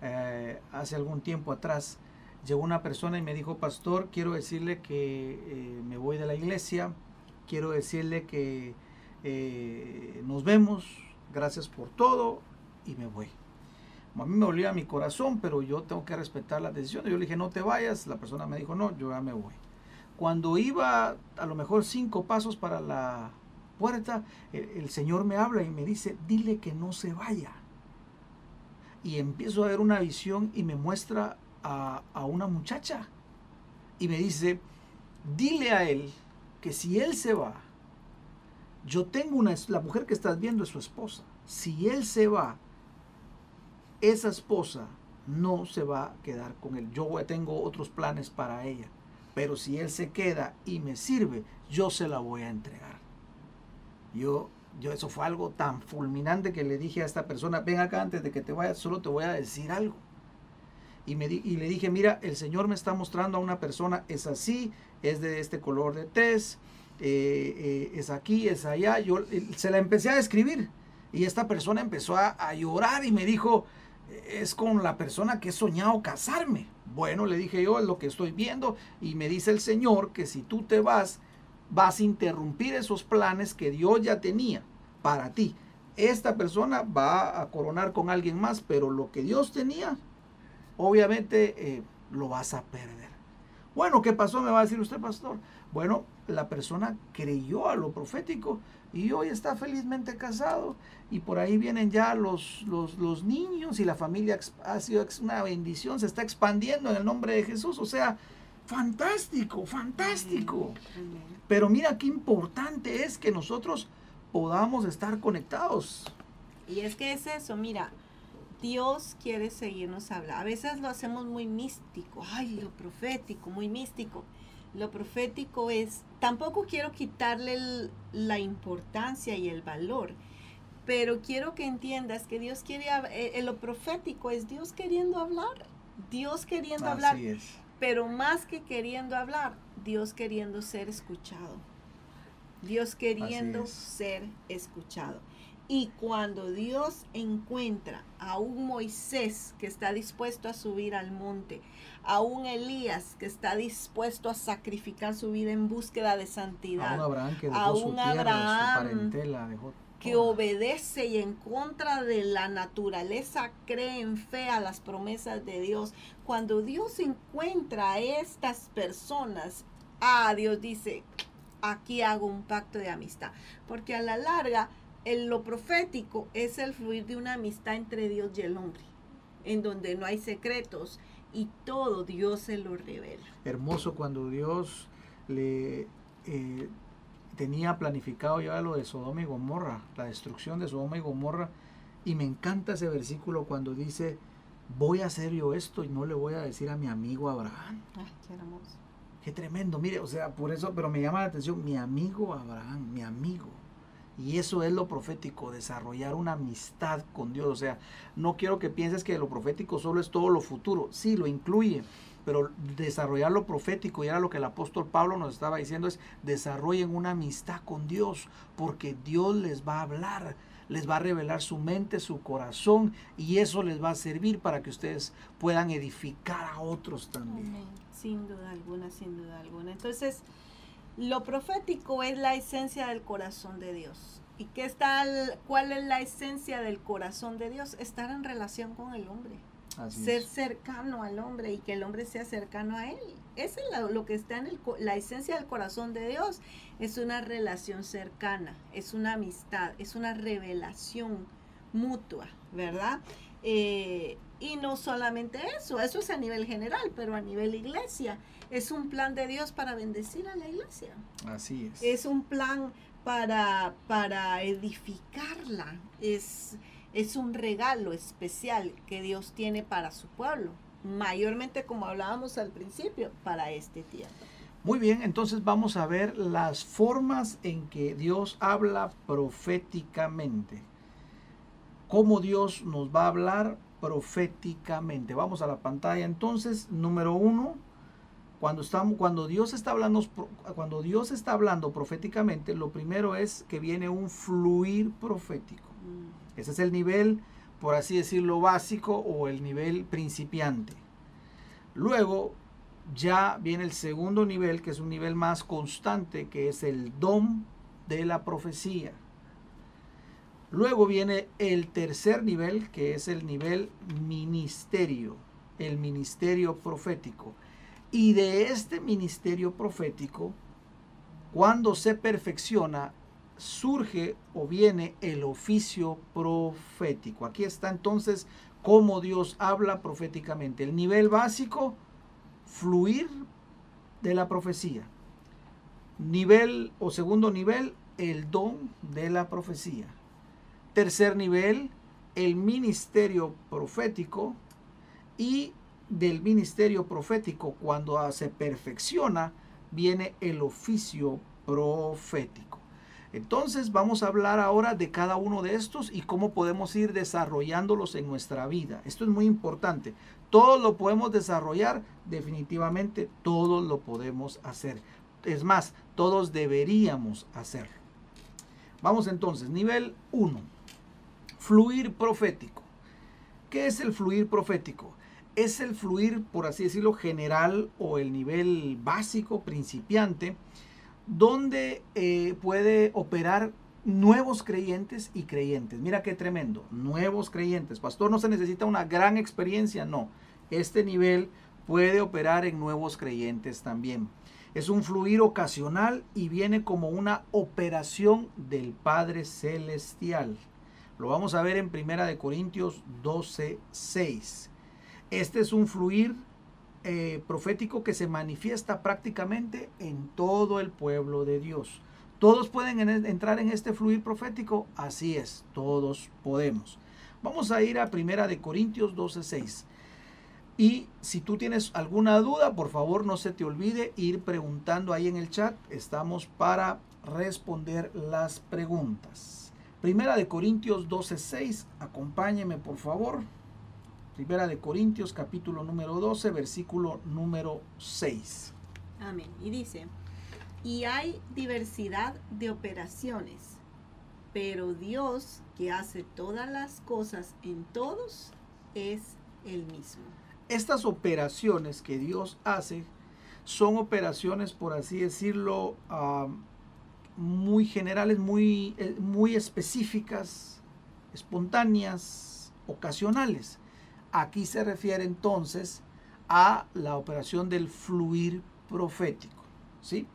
eh, hace algún tiempo atrás llegó una persona y me dijo, pastor, quiero decirle que eh, me voy de la iglesia, quiero decirle que eh, nos vemos, gracias por todo y me voy. A mí me olía mi corazón, pero yo tengo que respetar la decisión. Yo le dije, no te vayas, la persona me dijo, no, yo ya me voy. Cuando iba a lo mejor cinco pasos para la puerta, el, Señor me habla y me dice, dile que no se vaya. Y empiezo a ver una visión y me muestra a, a una muchacha. Y me dice, dile a él que si él se va, yo tengo una, la mujer que estás viendo es su esposa. Si él se va, esa esposa no se va a quedar con él. Yo tengo otros planes para ella pero si él se queda y me sirve, yo se la voy a entregar. Yo, yo eso fue algo tan fulminante que le dije a esta persona, ven acá antes de que te vayas, solo te voy a decir algo. Y, me y le dije, mira, el Señor me está mostrando a una persona, es así, es de este color de tez, eh, eh, es aquí, es allá. Yo se la empecé a describir y esta persona empezó a, a llorar y me dijo, es con la persona que he soñado casarme. Bueno, le dije yo, es lo que estoy viendo y me dice el Señor que si tú te vas, vas a interrumpir esos planes que Dios ya tenía para ti. Esta persona va a coronar con alguien más, pero lo que Dios tenía, obviamente eh, lo vas a perder. Bueno, ¿qué pasó? Me va a decir usted, pastor. Bueno, la persona creyó a lo profético y hoy está felizmente casado y por ahí vienen ya los, los, niños y la familia ha sido una bendición, se está expandiendo en el nombre de Jesús, o sea, fantástico, fantástico. Pero mira qué importante es que nosotros podamos estar conectados. Y es que es eso, mira, Dios quiere seguirnos hablando. A veces lo hacemos muy místico, ay, lo profético, muy místico. Lo profético es, tampoco quiero quitarle la importancia y el valor, pero quiero que entiendas que Dios quiere, eh, lo profético es Dios queriendo hablar, Dios queriendo hablar, pero más que queriendo hablar, Dios queriendo ser escuchado, Dios queriendo ser escuchado. Y cuando Dios encuentra a un Moisés que está dispuesto a subir al monte, a un Elías que está dispuesto a sacrificar su vida en búsqueda de santidad, a un Abraham que, dejó su parentela, que obedece y en contra de la naturaleza cree en fe a las promesas de Dios. Cuando Dios encuentra a estas personas, a ah, Dios dice, aquí hago un pacto de amistad, porque a la larga el, lo profético es el fluir de una amistad entre Dios y el hombre, en donde no hay secretos, y todo Dios se lo revela. Hermoso cuando Dios le eh, tenía planificado ya lo de Sodoma y Gomorra, la destrucción de Sodoma y Gomorra. Y me encanta ese versículo cuando dice, voy a hacer yo esto y no le voy a decir a mi amigo Abraham. Ay, qué hermoso. Qué tremendo, mire, o sea, por eso, pero me llama la atención, mi amigo Abraham, mi amigo. Y eso es lo profético, desarrollar una amistad con Dios. O sea, no quiero que pienses que lo profético solo es todo lo futuro. Sí, lo incluye, pero desarrollar lo profético, y era lo que el apóstol Pablo nos estaba diciendo, es desarrollen una amistad con Dios, porque Dios les va a hablar, les va a revelar su mente, su corazón, y eso les va a servir para que ustedes puedan edificar a otros también. Sin duda alguna, sin duda alguna. Entonces, lo profético es la esencia del corazón de Dios. ¿Y qué está, cuál es la esencia del corazón de Dios? Estar en relación con el hombre. ser cercano al hombre y que el hombre sea cercano a él. Eso es lo, que está en el, la esencia del corazón de Dios. Es una relación cercana, es una amistad, es una revelación mutua, ¿verdad? Eh, y no solamente eso, eso es a nivel general, pero a nivel iglesia. Es un plan de Dios para bendecir a la iglesia. Así es. Es un plan para, para edificarla. Es, es un regalo especial que Dios tiene para su pueblo. Mayormente, como hablábamos al principio, para este tiempo. Muy bien, entonces vamos a ver las formas en que Dios habla proféticamente. Cómo Dios nos va a hablar proféticamente. Vamos a la pantalla entonces, número uno, cuando, estamos, cuando, Dios está hablando, cuando Dios está hablando proféticamente, lo primero es que viene un fluir profético. Mm. Ese es el nivel, por así decirlo, básico o el nivel principiante. Luego ya viene el segundo nivel, que es un nivel más constante, que es el don de la profecía. Luego viene el tercer nivel, que es el nivel ministerio, el ministerio profético. Y de este ministerio profético, cuando se perfecciona, surge o viene el oficio profético. Aquí está entonces cómo Dios habla proféticamente. El nivel básico, fluir de la profecía. Nivel o segundo nivel, el don de la profecía. Tercer nivel, el ministerio profético. Y del ministerio profético, cuando se perfecciona, viene el oficio profético. Entonces vamos a hablar ahora de cada uno de estos y cómo podemos ir desarrollándolos en nuestra vida. Esto es muy importante. Todos lo podemos desarrollar, definitivamente todos lo podemos hacer. Es más, todos deberíamos hacerlo. Vamos entonces, nivel 1. Fluir profético. ¿Qué es el fluir profético? Es el fluir, por así decirlo, general o el nivel básico, principiante, donde eh, puede operar nuevos creyentes y creyentes. Mira qué tremendo, nuevos creyentes. Pastor, no se necesita una gran experiencia, no. Este nivel puede operar en nuevos creyentes también. Es un fluir ocasional y viene como una operación del Padre Celestial. Lo vamos a ver en Primera de Corintios 12, 6. Este es un fluir eh, profético que se manifiesta prácticamente en todo el pueblo de Dios. ¿Todos pueden entrar en este fluir profético? Así es, todos podemos. Vamos a ir a Primera de Corintios 12:6. Y si tú tienes alguna duda, por favor no se te olvide ir preguntando ahí en el chat. Estamos para responder las preguntas. Primera de Corintios 12:6. Acompáñeme, por favor. Primera de Corintios capítulo número 12, versículo número 6. Amén. Y dice, y hay diversidad de operaciones, pero Dios que hace todas las cosas en todos es el mismo. Estas operaciones que Dios hace son operaciones, por así decirlo, muy generales, muy, eh, muy específicas, espontáneas, ocasionales. Aquí se refiere entonces a la operación del fluir profético. ¿sí?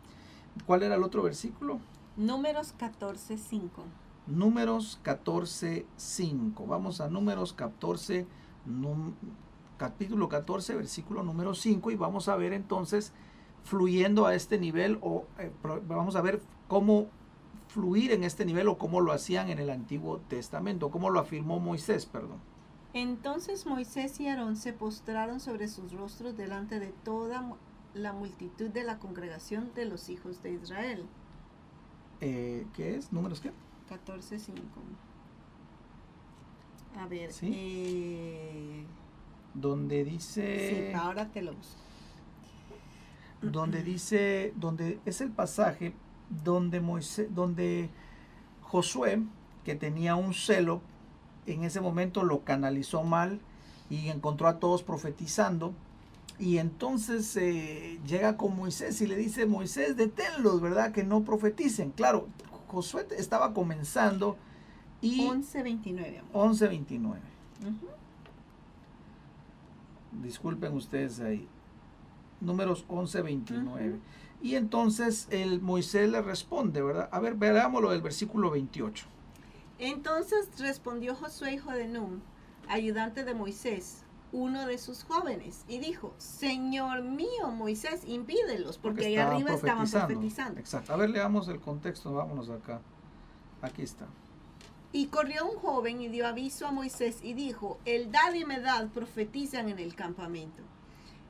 ¿Cuál era el otro versículo? Números 14, 5. Números 14, 5. Vamos a números 14, capítulo 14, versículo número 5 y vamos a ver entonces fluyendo a este nivel o eh, vamos a ver cómo fluir en este nivel o cómo lo hacían en el Antiguo Testamento, cómo lo afirmó Moisés, perdón. Entonces Moisés y Aarón se postraron sobre sus rostros delante de toda la multitud de la congregación de los hijos de Israel. Eh, ¿Qué es? ¿Números qué? 14.5. A ver. ¿Sí? Eh, donde dice... Sí, ahora te lo busco. Donde dice, donde es el pasaje donde Moisés, donde Josué, que tenía un celo en ese momento lo canalizó mal y encontró a todos profetizando. Y entonces eh, llega con Moisés y le dice, Moisés, deténlos, ¿verdad? Que no profeticen. Claro, Josué estaba comenzando y... 11.29. 11.29. Disculpen ustedes ahí. Números 11.29. Y entonces el Moisés le responde, ¿verdad? A ver, veámoslo del versículo 28. Entonces respondió Josué, hijo de Nun, ayudante de Moisés, uno de sus jóvenes, y dijo, Señor mío, Moisés, impídelos, porque, ahí arriba estaban profetizando. Exacto. A ver, leamos el contexto, vámonos acá. Aquí está. Y corrió un joven y dio aviso a Moisés y dijo, el dad y medad profetizan en el campamento.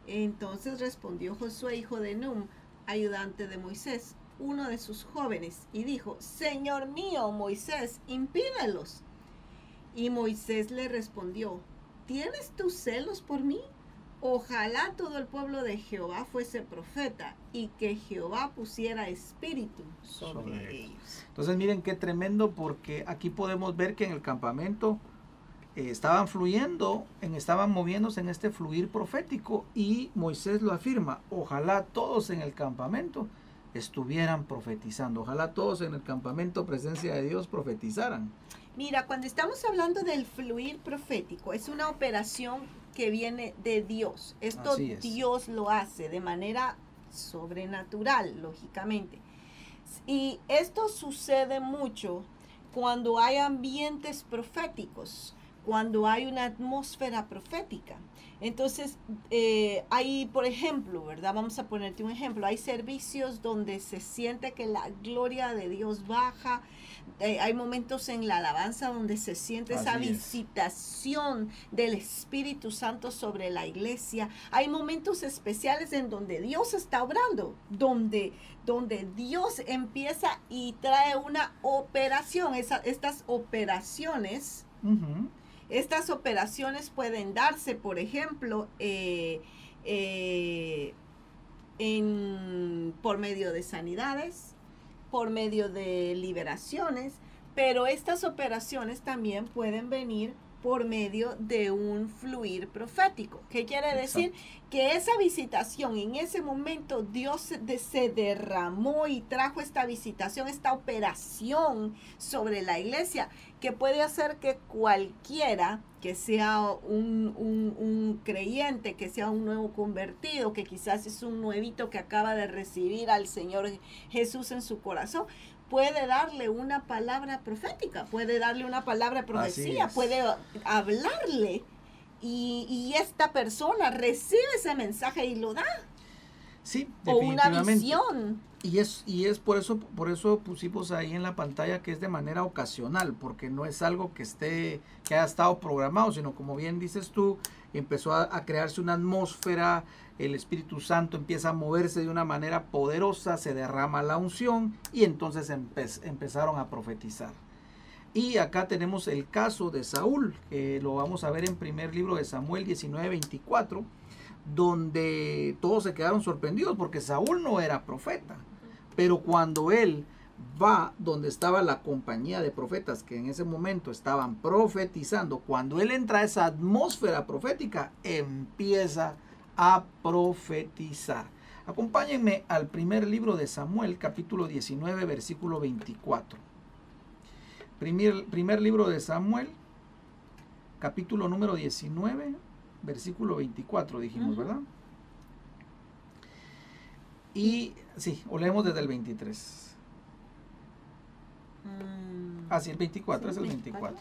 Entonces respondió Josué, hijo de Num, ayudante de Moisés, uno de sus jóvenes, y dijo, Señor mío, Moisés, impídelos. Y Moisés le respondió, ¿tienes tus celos por mí? Ojalá todo el pueblo de Jehová fuese profeta y que Jehová pusiera espíritu sobre, ellos. Entonces miren qué tremendo porque aquí podemos ver que en el campamento eh, estaban fluyendo, en, estaban moviéndose en este fluir profético y Moisés lo afirma, ojalá todos en el campamento estuvieran profetizando, ojalá todos en el campamento presencia de Dios profetizaran. Mira, cuando estamos hablando del fluir profético, es una operación que viene de Dios. Esto Dios lo hace de manera sobrenatural, lógicamente. Y esto sucede mucho cuando hay ambientes proféticos, cuando hay una atmósfera profética. Entonces, eh, hay, por ejemplo, ¿verdad? Vamos a ponerte un ejemplo. Hay servicios donde se siente que la gloria de Dios baja, eh, hay momentos en la alabanza donde se siente esa visitación del Espíritu Santo sobre la iglesia. Hay momentos especiales en donde Dios está obrando, donde, donde Dios empieza y trae una operación. estas operaciones, estas operaciones pueden darse, por ejemplo, eh, eh, en, por medio de sanidades, por medio de liberaciones, pero estas operaciones también pueden venir por medio de un fluir profético. ¿Qué quiere decir? Que esa visitación, en ese momento Dios se, derramó y trajo esta visitación, esta operación sobre la iglesia, que puede hacer que cualquiera que sea un, un creyente, que sea un nuevo convertido, que quizás es un nuevito que acaba de recibir al Señor Jesús en su corazón, puede darle una palabra profética, puede darle una palabra profecía, puede hablarle y, esta persona recibe ese mensaje y lo da. Sí, o una visión. Y es, y es por eso, por eso pusimos ahí en la pantalla que es de manera ocasional, porque no es algo que esté, que haya estado programado, sino como bien dices tú, empezó a crearse una atmósfera, el Espíritu Santo empieza a moverse de una manera poderosa, se derrama la unción y entonces empezaron a profetizar. Y acá tenemos el caso de Saúl, que lo vamos a ver en primer libro de Samuel 19:24, donde todos se quedaron sorprendidos porque Saúl no era profeta. Pero cuando él va donde estaba la compañía de profetas que en ese momento estaban profetizando, cuando él entra a esa atmósfera profética, empieza a profetizar. Acompáñenme al primer libro de Samuel, capítulo 19, versículo 24. Primer, primer libro de Samuel, capítulo número 19, versículo 24, dijimos, ¿verdad? Y sí, o leemos desde el 23. Mm, ah, sí, el 24, es el 24.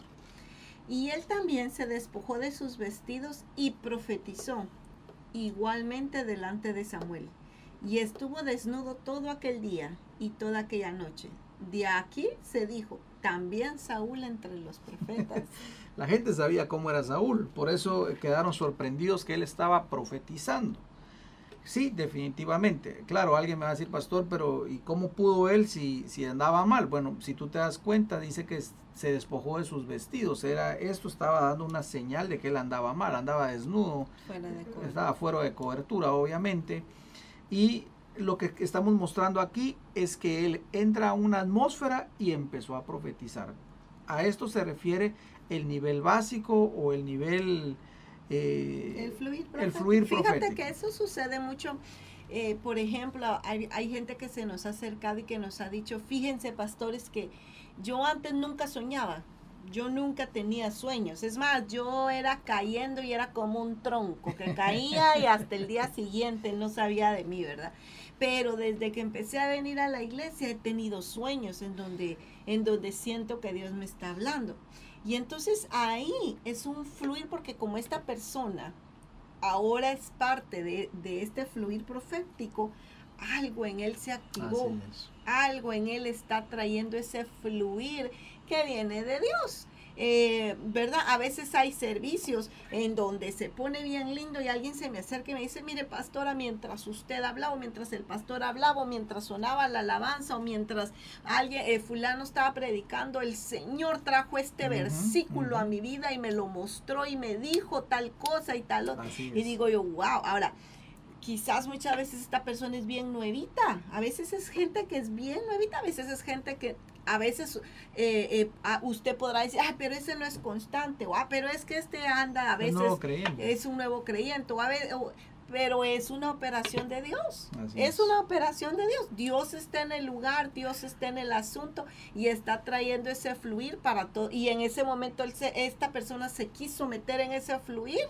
Y él también se despojó de sus vestidos y profetizó igualmente delante de Samuel. Y estuvo desnudo todo aquel día y toda aquella noche. De aquí se dijo, también Saúl entre los profetas. La gente sabía cómo era Saúl, por eso quedaron sorprendidos que él estaba profetizando. Sí, definitivamente. Claro, alguien me va a decir, pastor, pero ¿y cómo pudo él si, si andaba mal? Bueno, si tú te das cuenta, dice que se despojó de sus vestidos. Era, esto estaba dando una señal de que él andaba mal, andaba desnudo, estaba fuera de cobertura, obviamente. Y lo que estamos mostrando aquí es que él entra a una atmósfera y empezó a profetizar. A esto se refiere el nivel básico o el nivel eh, el fluir, el fluir Fíjate que eso sucede mucho. Eh, por ejemplo, hay, hay, gente que se nos ha acercado y que nos ha dicho, fíjense pastores que yo antes nunca soñaba, yo nunca tenía sueños. Es más, yo era cayendo y era como un tronco que caía y hasta el día siguiente no sabía de mí, ¿verdad? pero desde que empecé a venir a la iglesia he tenido sueños en donde, en donde siento que Dios me está hablando. Y entonces ahí es un fluir porque como esta persona ahora es parte de, de este fluir profético, algo en él se activó, algo en él está trayendo ese fluir que viene de Dios. Eh, ¿verdad? A veces hay servicios en donde se pone bien lindo y alguien se me acerca y me dice, mire pastora, mientras usted hablaba, o mientras el pastor hablaba, o mientras sonaba la alabanza, o mientras alguien, eh, fulano estaba predicando, el Señor trajo este versículo a mi vida y me lo mostró y me dijo tal cosa y tal otra. Y digo yo, wow, ahora quizás muchas veces esta persona es bien nuevita, a veces es gente que es bien nuevita, a veces es gente que a veces eh, eh, usted podrá decir, ah, pero ese no es constante, o ah, pero es que este anda a veces es un nuevo creyente, o, a veces, pero es una operación de Dios. Es, una operación de Dios. Dios está en el lugar, Dios está en el asunto y está trayendo ese fluir para todo. Y en ese momento esta persona se quiso meter en ese fluir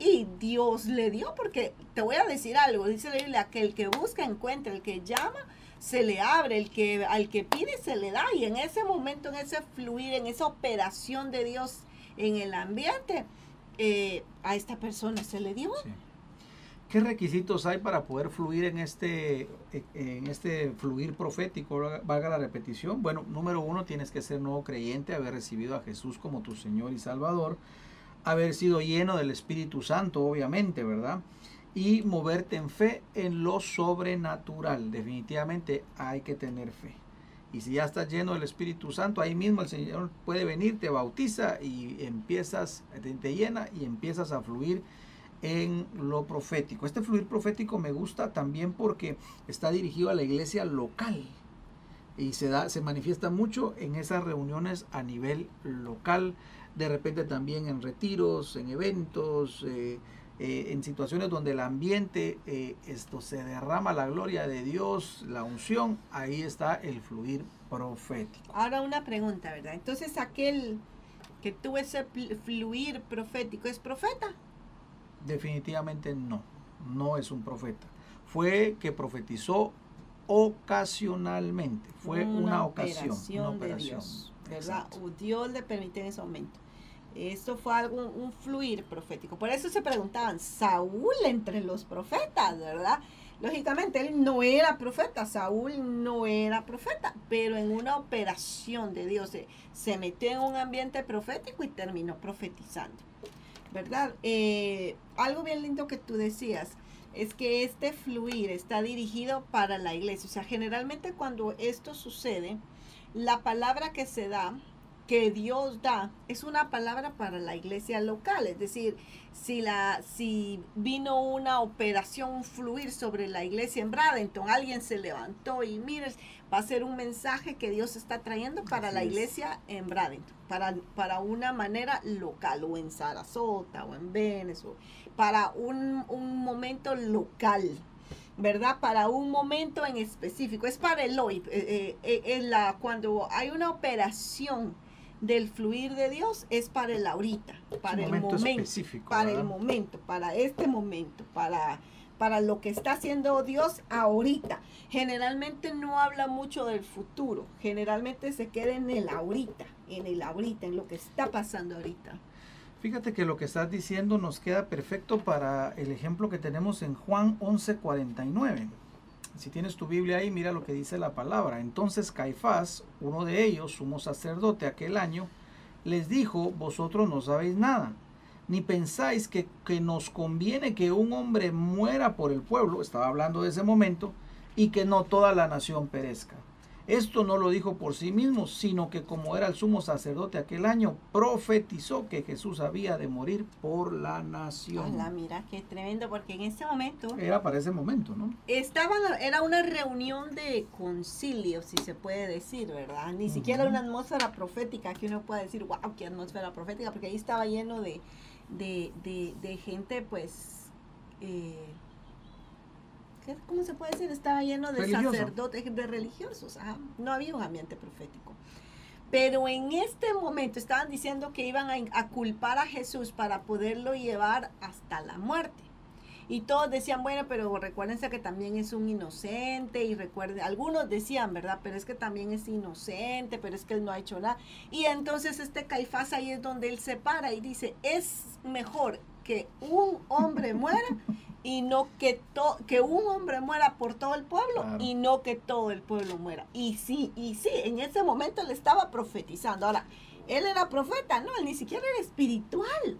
y Dios le dio, porque te voy a decir algo, dice la Biblia, que el que busca encuentra, el que llama se le abre, el que al que pide se le da. Y en ese momento, en ese fluir, en esa operación de Dios en el ambiente, eh, a esta persona se le dio. ¿Qué requisitos hay para poder fluir en este, en este fluir profético? Valga la repetición. Bueno, número uno, tienes que ser nuevo creyente, haber recibido a Jesús como tu Señor y Salvador, haber sido lleno del Espíritu Santo, obviamente, ¿verdad? Y moverte en fe en lo sobrenatural. Definitivamente hay que tener fe. Y si ya estás lleno del Espíritu Santo, ahí mismo el Señor puede venir, te bautiza y empiezas, te, llena y empiezas a fluir en lo profético. Este fluir profético me gusta también porque está dirigido a la iglesia local y se da se manifiesta mucho en esas reuniones a nivel local, de repente también en retiros, en eventos, eh, eh, en situaciones donde el ambiente, eh, esto se derrama la gloria de Dios, la unción, ahí está el fluir profético. Ahora una pregunta, ¿verdad? Entonces aquel que tuvo ese fluir profético, ¿es profeta? Definitivamente no, no es un profeta. Fue que profetizó ocasionalmente, fue una, ocasión, una operación. De Dios, ¿verdad? Dios le permite en ese momento. Esto fue algo, un fluir profético. Por eso se preguntaban, Saúl entre los profetas, ¿verdad? Lógicamente, él no era profeta, Saúl no era profeta, pero en una operación de Dios se, metió en un ambiente profético y terminó profetizando, ¿verdad? Eh, algo bien lindo que tú decías es que este fluir está dirigido para la iglesia. O sea, generalmente cuando esto sucede, la palabra que se da que Dios da es una palabra para la iglesia local, es decir, si la si vino una operación un fluir sobre la iglesia en Bradenton, alguien se levantó y mire, va a ser un mensaje que Dios está trayendo para la iglesia en Bradenton, para, para una manera local o en Sarasota o en Venice, para un, momento local. ¿verdad? Para un momento en específico, es para el hoy, eh, eh, eh, la, cuando hay una operación del fluir de Dios es para el ahorita, para el momento, específico, para el momento, para este momento, para para lo que está haciendo Dios ahorita. Generalmente no habla mucho del futuro, generalmente se queda en el ahorita, en el ahorita, en lo que está pasando ahorita. Fíjate que lo que estás diciendo nos queda perfecto para el ejemplo que tenemos en Juan 11:49. Si tienes tu Biblia ahí, mira lo que dice la palabra. Entonces Caifás, uno de ellos, sumo sacerdote aquel año, les dijo, vosotros no sabéis nada, ni pensáis que, que nos conviene que un hombre muera por el pueblo, estaba hablando de ese momento, y que no toda la nación perezca. Esto no lo dijo por sí mismo, sino que como era el sumo sacerdote aquel año, profetizó que Jesús había de morir por la nación. Hola, mira, qué tremendo, porque en ese momento... Era para ese momento, ¿no? Estaban, era una reunión de concilio, si se puede decir, ¿verdad? Ni siquiera una atmósfera profética que uno puede decir, wow, qué atmósfera profética, porque ahí estaba lleno de, de, de, de gente, pues... Eh, ¿cómo se puede decir? Estaba lleno de sacerdotes, de religiosos. no había un ambiente profético. Pero en este momento estaban diciendo que iban a, culpar a Jesús para poderlo llevar hasta la muerte. y todos decían, bueno, pero recuérdense que también es un inocente y recuerden, algunos decían, ¿verdad? Pero es que también es inocente, pero es que él no ha hecho nada. Y entonces este Caifás ahí es donde él se para y dice, es mejor que un hombre muera y no que, to que un hombre muera por todo el pueblo y no que todo el pueblo muera. Y sí, y sí, en ese momento él estaba profetizando. Ahora, él era profeta, no, él ni siquiera era espiritual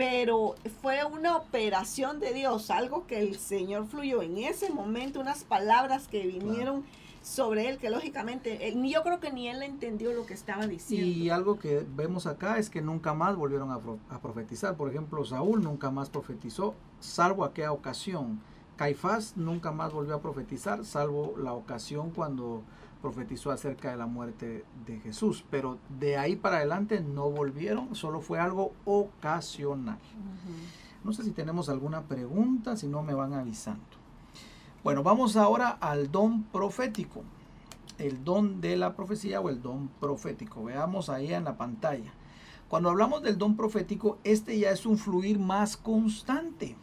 pero fue una operación de Dios, algo que el Señor fluyó en ese momento, unas palabras que vinieron sobre él, que lógicamente, yo creo que ni él entendió lo que estaba diciendo. Y algo que vemos acá es que nunca más volvieron a, a profetizar. Por ejemplo, Saúl nunca más profetizó, salvo aquella ocasión. Caifás nunca más volvió a profetizar, salvo la ocasión cuando profetizó acerca de la muerte de Jesús, pero de ahí para adelante no volvieron, solo fue algo ocasional. No sé si tenemos alguna pregunta, si no me van avisando. Bueno, vamos ahora al don profético, el don de la profecía o el don profético. Veamos ahí en la pantalla. Cuando hablamos del don profético, este ya es un fluir más constante.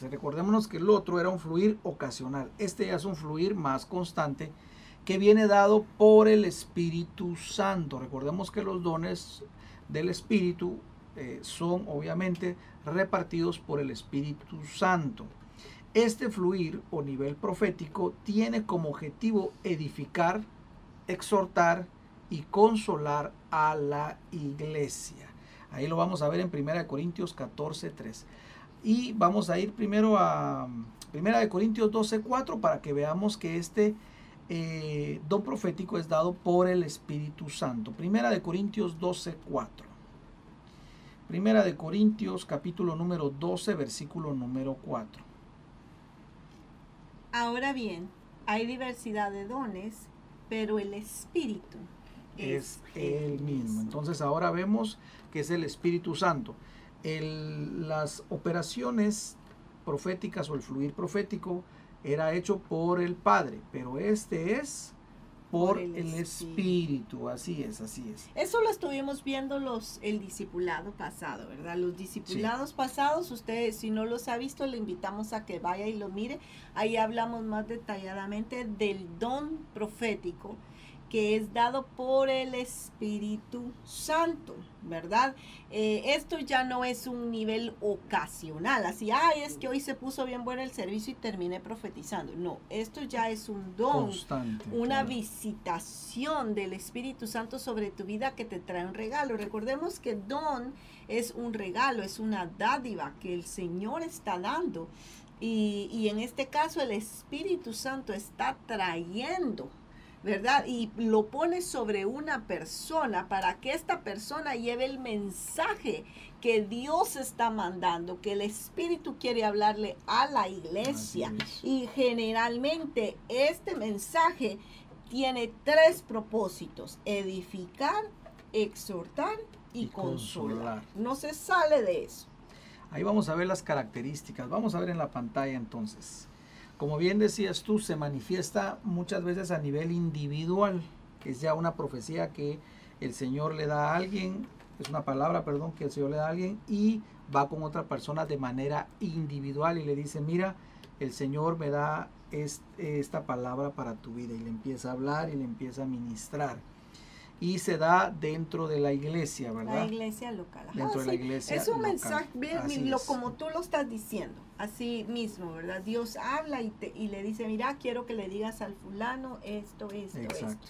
recordémonos que el otro era un fluir ocasional. Este ya es un fluir más constante que viene dado por el Espíritu Santo. Recordemos que los dones del Espíritu eh, son obviamente repartidos por el Espíritu Santo. Este fluir o nivel profético tiene como objetivo edificar, exhortar y consolar a la iglesia. Ahí lo vamos a ver en 1 Corintios 14, 3. Y vamos a ir primero a 1 Corintios 12, 4 para que veamos que este eh, don profético es dado por el Espíritu Santo. Primera de Corintios 12, 4. Primera de Corintios capítulo número 12, versículo número 4. Ahora bien, hay diversidad de dones, pero el Espíritu es, el mismo. Entonces ahora vemos que es el Espíritu Santo. las operaciones proféticas o el fluir profético era hecho por el Padre, pero este es por, el, espíritu. así es, así es. Eso lo estuvimos viendo los el discipulado pasado, ¿verdad? Los discipulados pasados, ustedes si no los ha visto, le invitamos a que vaya y lo mire. Ahí hablamos más detalladamente del don profético que es dado por el Espíritu Santo, ¿verdad? Eh, esto ya no es un nivel ocasional, así, ay, es que hoy se puso bien bueno el servicio y terminé profetizando. No, esto ya es un don, una visitación del Espíritu Santo sobre tu vida que te trae un regalo. Recordemos que don es un regalo, es una dádiva que el Señor está dando. Y, y en este caso el Espíritu Santo está trayendo ¿verdad? Y lo pone sobre una persona para que esta persona lleve el mensaje que Dios está mandando, que el Espíritu quiere hablarle a la iglesia. Y generalmente este mensaje tiene tres propósitos, edificar, exhortar y, consolar. No se sale de eso. Ahí vamos a ver las características. Vamos a ver en la pantalla entonces como bien decías tú, se manifiesta muchas veces a nivel individual, que es ya una profecía que el Señor le da a alguien, es una palabra, perdón, que el Señor le da a alguien y va con otra persona de manera individual y le dice, mira, el Señor me da esta palabra para tu vida y le empieza a hablar y le empieza a ministrar y se da dentro de la iglesia, ¿verdad? La iglesia local. dentro de la iglesia. Es un mensaje, lo, como tú lo estás diciendo, así mismo, ¿verdad? Dios habla y, te, y le dice, mira, quiero que le digas al fulano esto, esto, esto.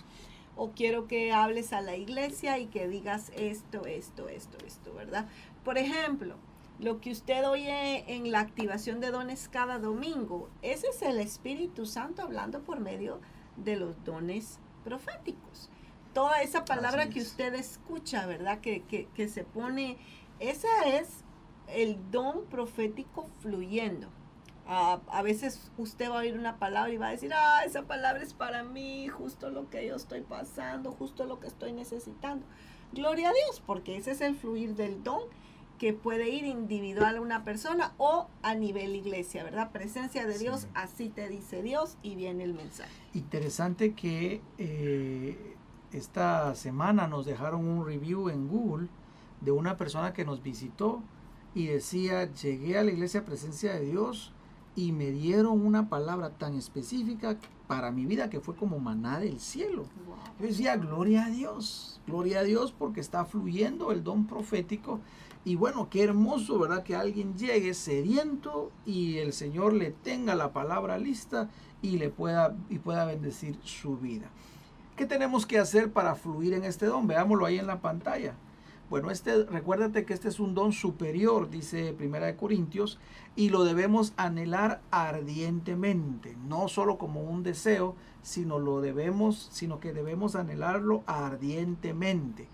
O quiero que hables a la iglesia y que digas esto, esto, esto, esto, ¿verdad? Por ejemplo, lo que usted oye en la activación de dones cada domingo, ese es el Espíritu Santo hablando por medio de los dones proféticos toda esa palabra que usted escucha, ¿verdad? Que, que, se pone, esa es el don profético fluyendo. a veces usted va a oír una palabra y va a decir, ah, esa palabra es para mí, justo lo que yo estoy pasando, justo lo que estoy necesitando. Gloria a Dios, porque ese es el fluir del don que puede ir individual a una persona o a nivel iglesia, ¿verdad? Presencia de Dios, así te dice Dios y viene el mensaje. Interesante que eh, esta semana nos dejaron un review en Google de una persona que nos visitó y decía, llegué a la iglesia presencia de Dios y me dieron una palabra tan específica para mi vida que fue como maná del cielo. Yo decía, gloria a Dios, gloria a Dios porque está fluyendo el don profético. Y bueno, qué hermoso, ¿verdad? Que alguien llegue sediento y el Señor le tenga la palabra lista y le pueda, y pueda bendecir su vida. ¿Qué tenemos que hacer para fluir en este don? Veámoslo ahí en la pantalla. Bueno, este, recuérdate que este es un don superior, dice Primera de Corintios, y lo debemos anhelar ardientemente, no solo como un deseo, sino lo debemos, sino que debemos anhelarlo ardientemente.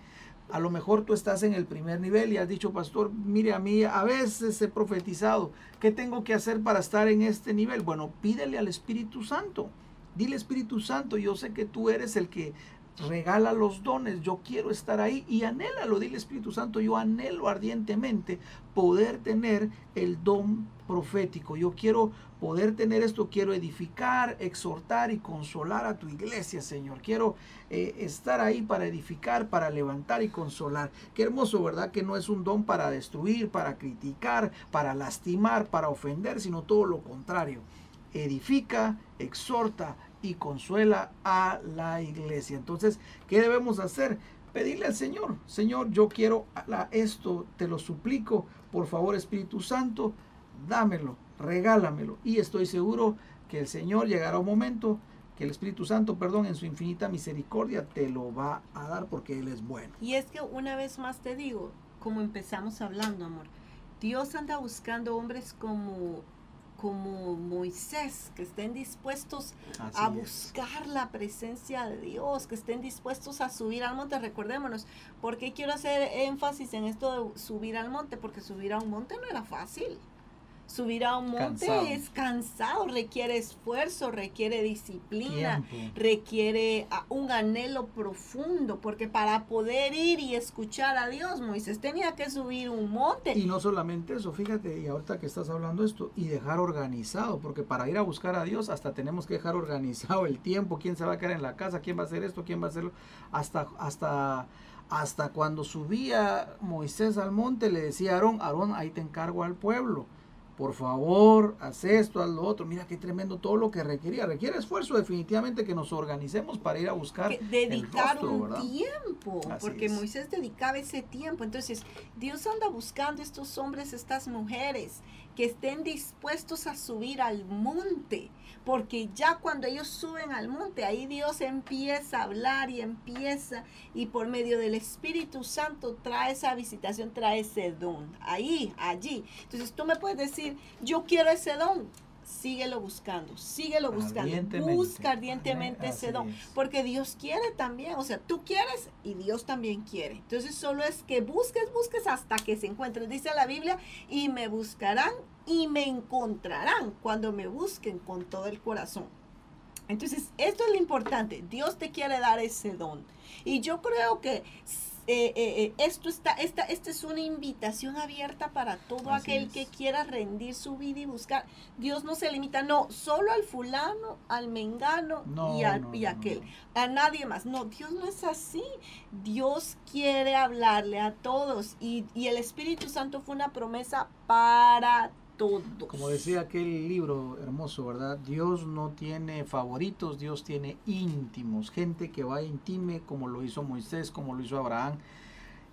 A lo mejor tú estás en el primer nivel y has dicho, pastor, mire a mí, a veces he profetizado, ¿qué tengo que hacer para estar en este nivel? Bueno, pídele al Espíritu Santo. Dile Espíritu Santo, yo sé que tú eres el que regala los dones, yo quiero estar ahí y anhélalo, dile Espíritu Santo, yo anhelo ardientemente poder tener el don profético, yo quiero poder tener esto, quiero edificar, exhortar y consolar a tu iglesia, Señor, quiero eh, estar ahí para edificar, para levantar y consolar. Qué hermoso, ¿verdad? Que no es un don para destruir, para criticar, para lastimar, para ofender, sino todo lo contrario. Edifica, exhorta, y consuela a la iglesia. Entonces, ¿qué debemos hacer? Pedirle al Señor, Señor, yo quiero esto, te lo suplico, por favor Espíritu Santo, dámelo, regálamelo. Y estoy seguro que el Señor llegará un momento que el Espíritu Santo, perdón, en su infinita misericordia te lo va a dar porque Él es bueno. Y es que una vez más te digo, como empezamos hablando, amor, Dios anda buscando hombres como como Moisés, que estén dispuestos a buscar la presencia de Dios, que estén dispuestos a subir al monte. Recordémonos, ¿por qué quiero hacer énfasis en esto de subir al monte? Porque subir a un monte no era fácil. Subir a un monte es cansado, requiere esfuerzo, requiere disciplina, requiere ah, un anhelo profundo, porque para poder ir y escuchar a Dios, Moisés tenía que subir un monte. Y no solamente eso, fíjate, y ahorita que estás hablando esto, y dejar organizado, porque para ir a buscar a Dios hasta tenemos que dejar organizado el tiempo, quién se va a quedar en la casa, quién va a hacer esto, quién va a hacerlo, hasta, hasta hasta cuando subía Moisés al monte, le decía a Aarón, Aarón, ahí te encargo al pueblo por favor, haz esto, haz lo otro. Mira qué tremendo todo lo que requería. Requiere esfuerzo definitivamente que nos organicemos para ir a buscar. dedicar un tiempo, porque Moisés dedicaba ese tiempo. Entonces, Dios anda buscando estos hombres, estas mujeres que estén dispuestos a subir al monte, porque ya cuando ellos suben al monte, ahí Dios empieza a hablar y empieza, y por medio del Espíritu Santo trae esa visitación, trae ese don, ahí, allí. Entonces tú me puedes decir, yo quiero ese don, síguelo buscando, síguelo buscando, busca ardientemente ese don, porque Dios quiere también, o sea, tú quieres y Dios también quiere. Entonces solo es que busques, busques hasta que se encuentre. Dice la Biblia, y me buscarán y me encontrarán cuando me busquen con todo el corazón. Entonces, esto es lo importante, Dios te quiere dar ese don. Y yo creo que eh, eh, eh, esto está, esta, esta es una invitación abierta para todo aquel que quiera rendir su vida y buscar. Dios no se limita, no, solo al fulano, al mengano y, y aquel, a nadie más. No, Dios no es así. Dios quiere hablarle a todos y, y el Espíritu Santo fue una promesa para todos. Como decía aquel libro hermoso, ¿verdad? Dios no tiene favoritos, Dios tiene íntimos, gente que va intime como lo hizo Moisés, como lo hizo Abraham.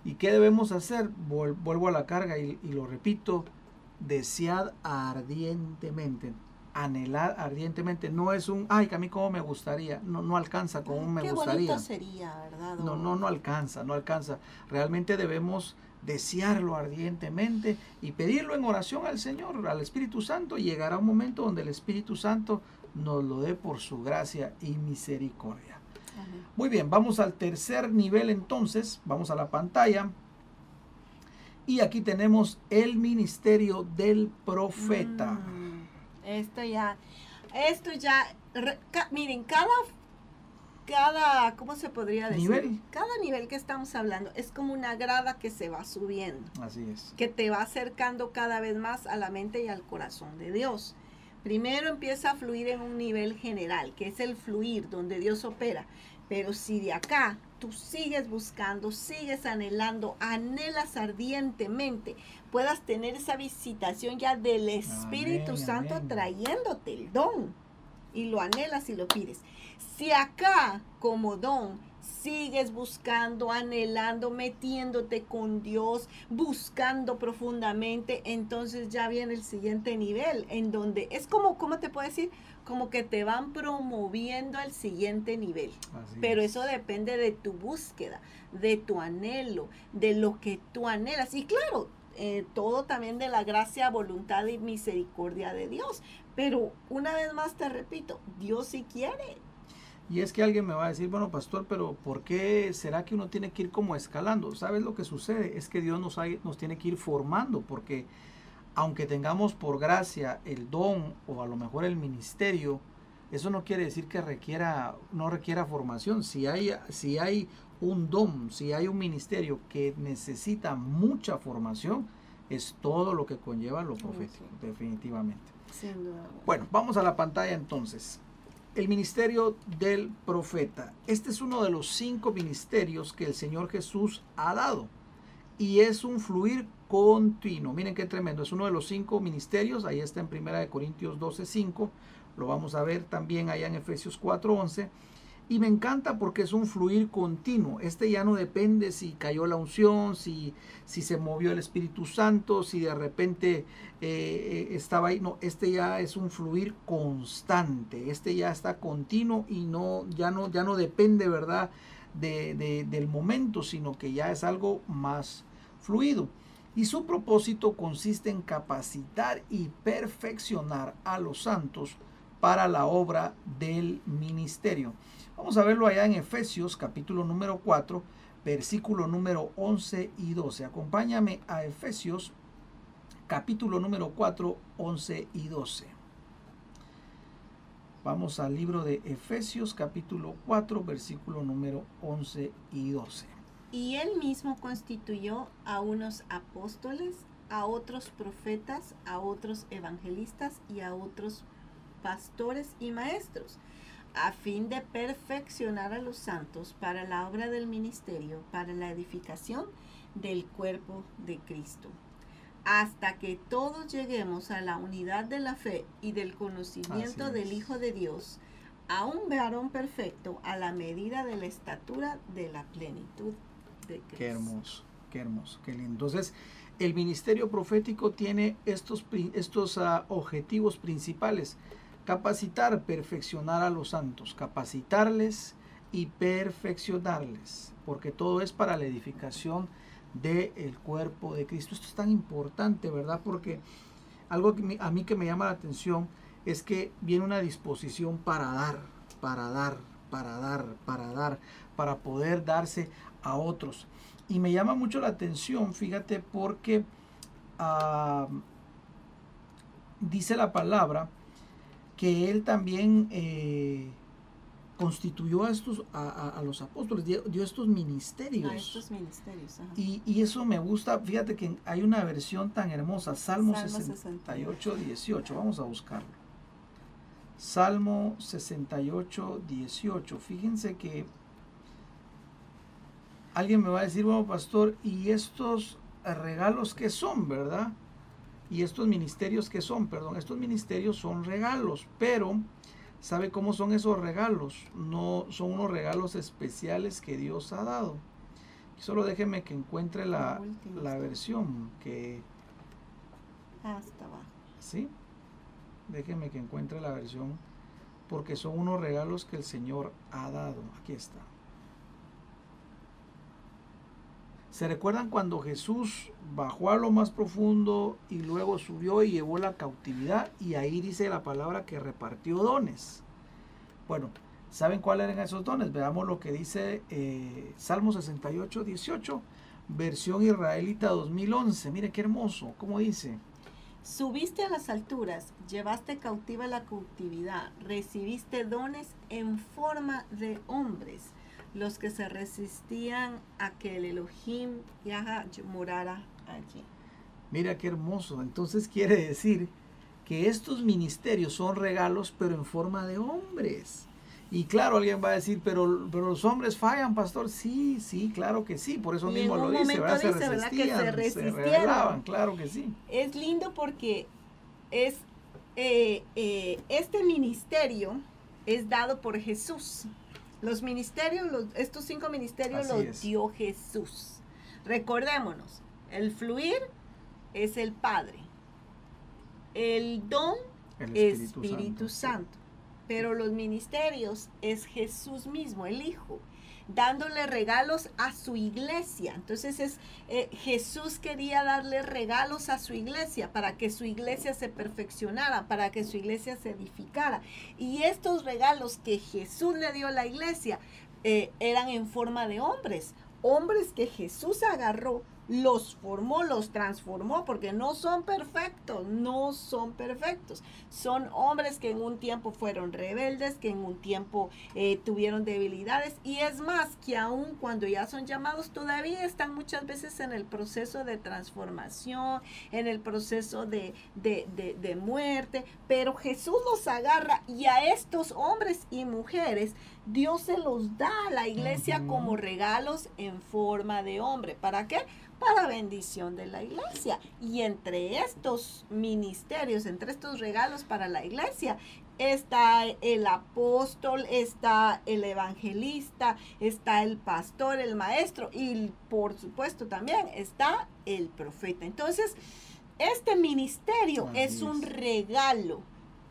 ¿Y qué debemos hacer? Vuelvo a la carga y, lo repito, desead ardientemente, anhelar ardientemente. No es un, ay, que a mí como me gustaría, no, no alcanza como me gustaría. Qué sería, ¿verdad? No, no, no alcanza, no alcanza. Realmente debemos desearlo ardientemente y pedirlo en oración al Señor, al Espíritu Santo, y llegará un momento donde el Espíritu Santo nos lo dé por su gracia y misericordia. Muy bien, vamos al tercer nivel entonces, vamos a la pantalla. Y aquí tenemos el ministerio del profeta. Mm, esto ya, esto ya, miren, cada cada, ¿cómo se podría decir? Nivel. Cada nivel que estamos hablando es como una grada que se va subiendo. Así es. Que te va acercando cada vez más a la mente y al corazón de Dios. Primero empieza a fluir en un nivel general, que es el fluir, donde Dios opera. Pero si de acá tú sigues buscando, sigues anhelando, anhelas ardientemente, puedas tener esa visitación ya del Espíritu Santo trayéndote el don. Y lo anhelas y lo pides. Si acá como don sigues buscando, anhelando, metiéndote con Dios, buscando profundamente, entonces ya viene el siguiente nivel, en donde es como, ¿cómo te puedo decir? Como que te van promoviendo al siguiente nivel. Pero eso depende de tu búsqueda, de tu anhelo, de lo que tú anhelas. Y claro, eh, todo también de la gracia, voluntad y misericordia de Dios. Pero una vez más te repito, Dios sí quiere, y es que alguien me va a decir, bueno, pastor, pero ¿por qué será que uno tiene que ir como escalando? ¿Sabes lo que sucede? Es que Dios nos, nos tiene que ir formando, porque aunque tengamos por gracia el don o a lo mejor el ministerio, eso no quiere decir que requiera, no requiera formación. Si hay, si hay un don, si hay un ministerio que necesita mucha formación, es todo lo que conlleva lo profético, definitivamente. Bueno, vamos a la pantalla entonces. El ministerio del profeta. Este es uno de los cinco ministerios que el Señor Jesús ha dado. Y es un fluir continuo. Miren qué tremendo. Es uno de los cinco ministerios. Ahí está en 1 Corintios 12, 5. Lo vamos a ver también allá en Efesios 4, 11. Y me encanta porque es un fluir continuo. Este ya no depende si cayó la unción, si, si se movió el Espíritu Santo, si de repente eh, eh, estaba ahí. No, este ya es un fluir constante. Este ya está continuo y no, ya, no, ya no depende, ¿verdad? De, del momento, sino que ya es algo más fluido. Y su propósito consiste en capacitar y perfeccionar a los santos para la obra del ministerio. Vamos a verlo allá en Efesios capítulo número 4, versículo número 11 y 12. Acompáñame a Efesios capítulo número 4, 11 y 12. Vamos al libro de Efesios capítulo 4, versículo número 11 y 12. Y él mismo constituyó a unos apóstoles, a otros profetas, a otros evangelistas y a otros pastores y maestros a fin de perfeccionar a los santos para la obra del ministerio, para la edificación del cuerpo de Cristo, hasta que todos lleguemos a la unidad de la fe y del conocimiento del Hijo de Dios, a un varón perfecto, a la medida de la estatura de la plenitud de Cristo. Qué hermoso, qué hermoso, qué lindo. Entonces, el ministerio profético tiene estos, estos ah, objetivos principales Capacitar, perfeccionar a los santos, capacitarles y perfeccionarles, porque todo es para la edificación del cuerpo de Cristo. Esto es tan importante, ¿verdad? Porque algo a mí que me llama la atención es que viene una disposición para dar, para dar, para dar, para dar, para poder darse a otros. Y me llama mucho la atención, fíjate, porque ah, dice la palabra que él también eh, constituyó a estos a, los apóstoles, dio, estos ministerios. A estos ministerios. Y, eso me gusta, fíjate que hay una versión tan hermosa, Salmo, 68, 18, vamos a buscarlo. Salmo 68, 18, fíjense que alguien me va a decir, bueno, pastor, ¿y estos regalos qué son, verdad? Y estos ministerios que son, perdón, estos ministerios son regalos, pero ¿sabe cómo son esos regalos? No son unos regalos especiales que Dios ha dado. Solo déjeme que encuentre la, la versión que... Hasta abajo. ¿Sí? Déjeme que encuentre la versión porque son unos regalos que el Señor ha dado. Aquí está. ¿Se recuerdan cuando Jesús bajó a lo más profundo y luego subió y llevó la cautividad? Y ahí dice la palabra que repartió dones. Bueno, ¿saben cuáles eran esos dones? Veamos lo que dice eh, Salmo 68, 18, versión israelita 2011. Mire qué hermoso, ¿cómo dice? Subiste a las alturas, llevaste cautiva la cautividad, recibiste dones en forma de hombres los que se resistían a que el Elohim morara allí. Mira qué hermoso. Entonces quiere decir que estos ministerios son regalos, pero en forma de hombres. Y claro, alguien va a decir, pero, pero los hombres fallan, pastor. Sí, sí, claro que sí, por eso mismo lo dice, ¿verdad? se resistían, se, claro que sí. Es lindo porque es eh, eh, este ministerio es dado por Jesús. Los ministerios, estos cinco ministerios los dio Jesús. Recordémonos, el fluir es el Padre. El don es Espíritu, Santo. Pero los ministerios es Jesús mismo, el Hijo dándole regalos a su iglesia. Entonces es eh, Jesús quería darle regalos a su iglesia para que su iglesia se perfeccionara, para que su iglesia se edificara. Y estos regalos que Jesús le dio a la iglesia eh, eran en forma de hombres, hombres que Jesús agarró los formó, los transformó, porque no son perfectos, no son perfectos. Son hombres que en un tiempo fueron rebeldes, que en un tiempo eh, tuvieron debilidades, y es más, que aún cuando ya son llamados, todavía están muchas veces en el proceso de transformación, en el proceso de, de muerte, pero Jesús los agarra y a estos hombres y mujeres, Dios se los da a la iglesia como regalos en forma de hombre. ¿Para qué? Para bendición de la iglesia. Y entre estos ministerios, entre estos regalos para la iglesia, está el apóstol, está el evangelista, está el pastor, el maestro y por supuesto también está el profeta. Entonces, este ministerio es un regalo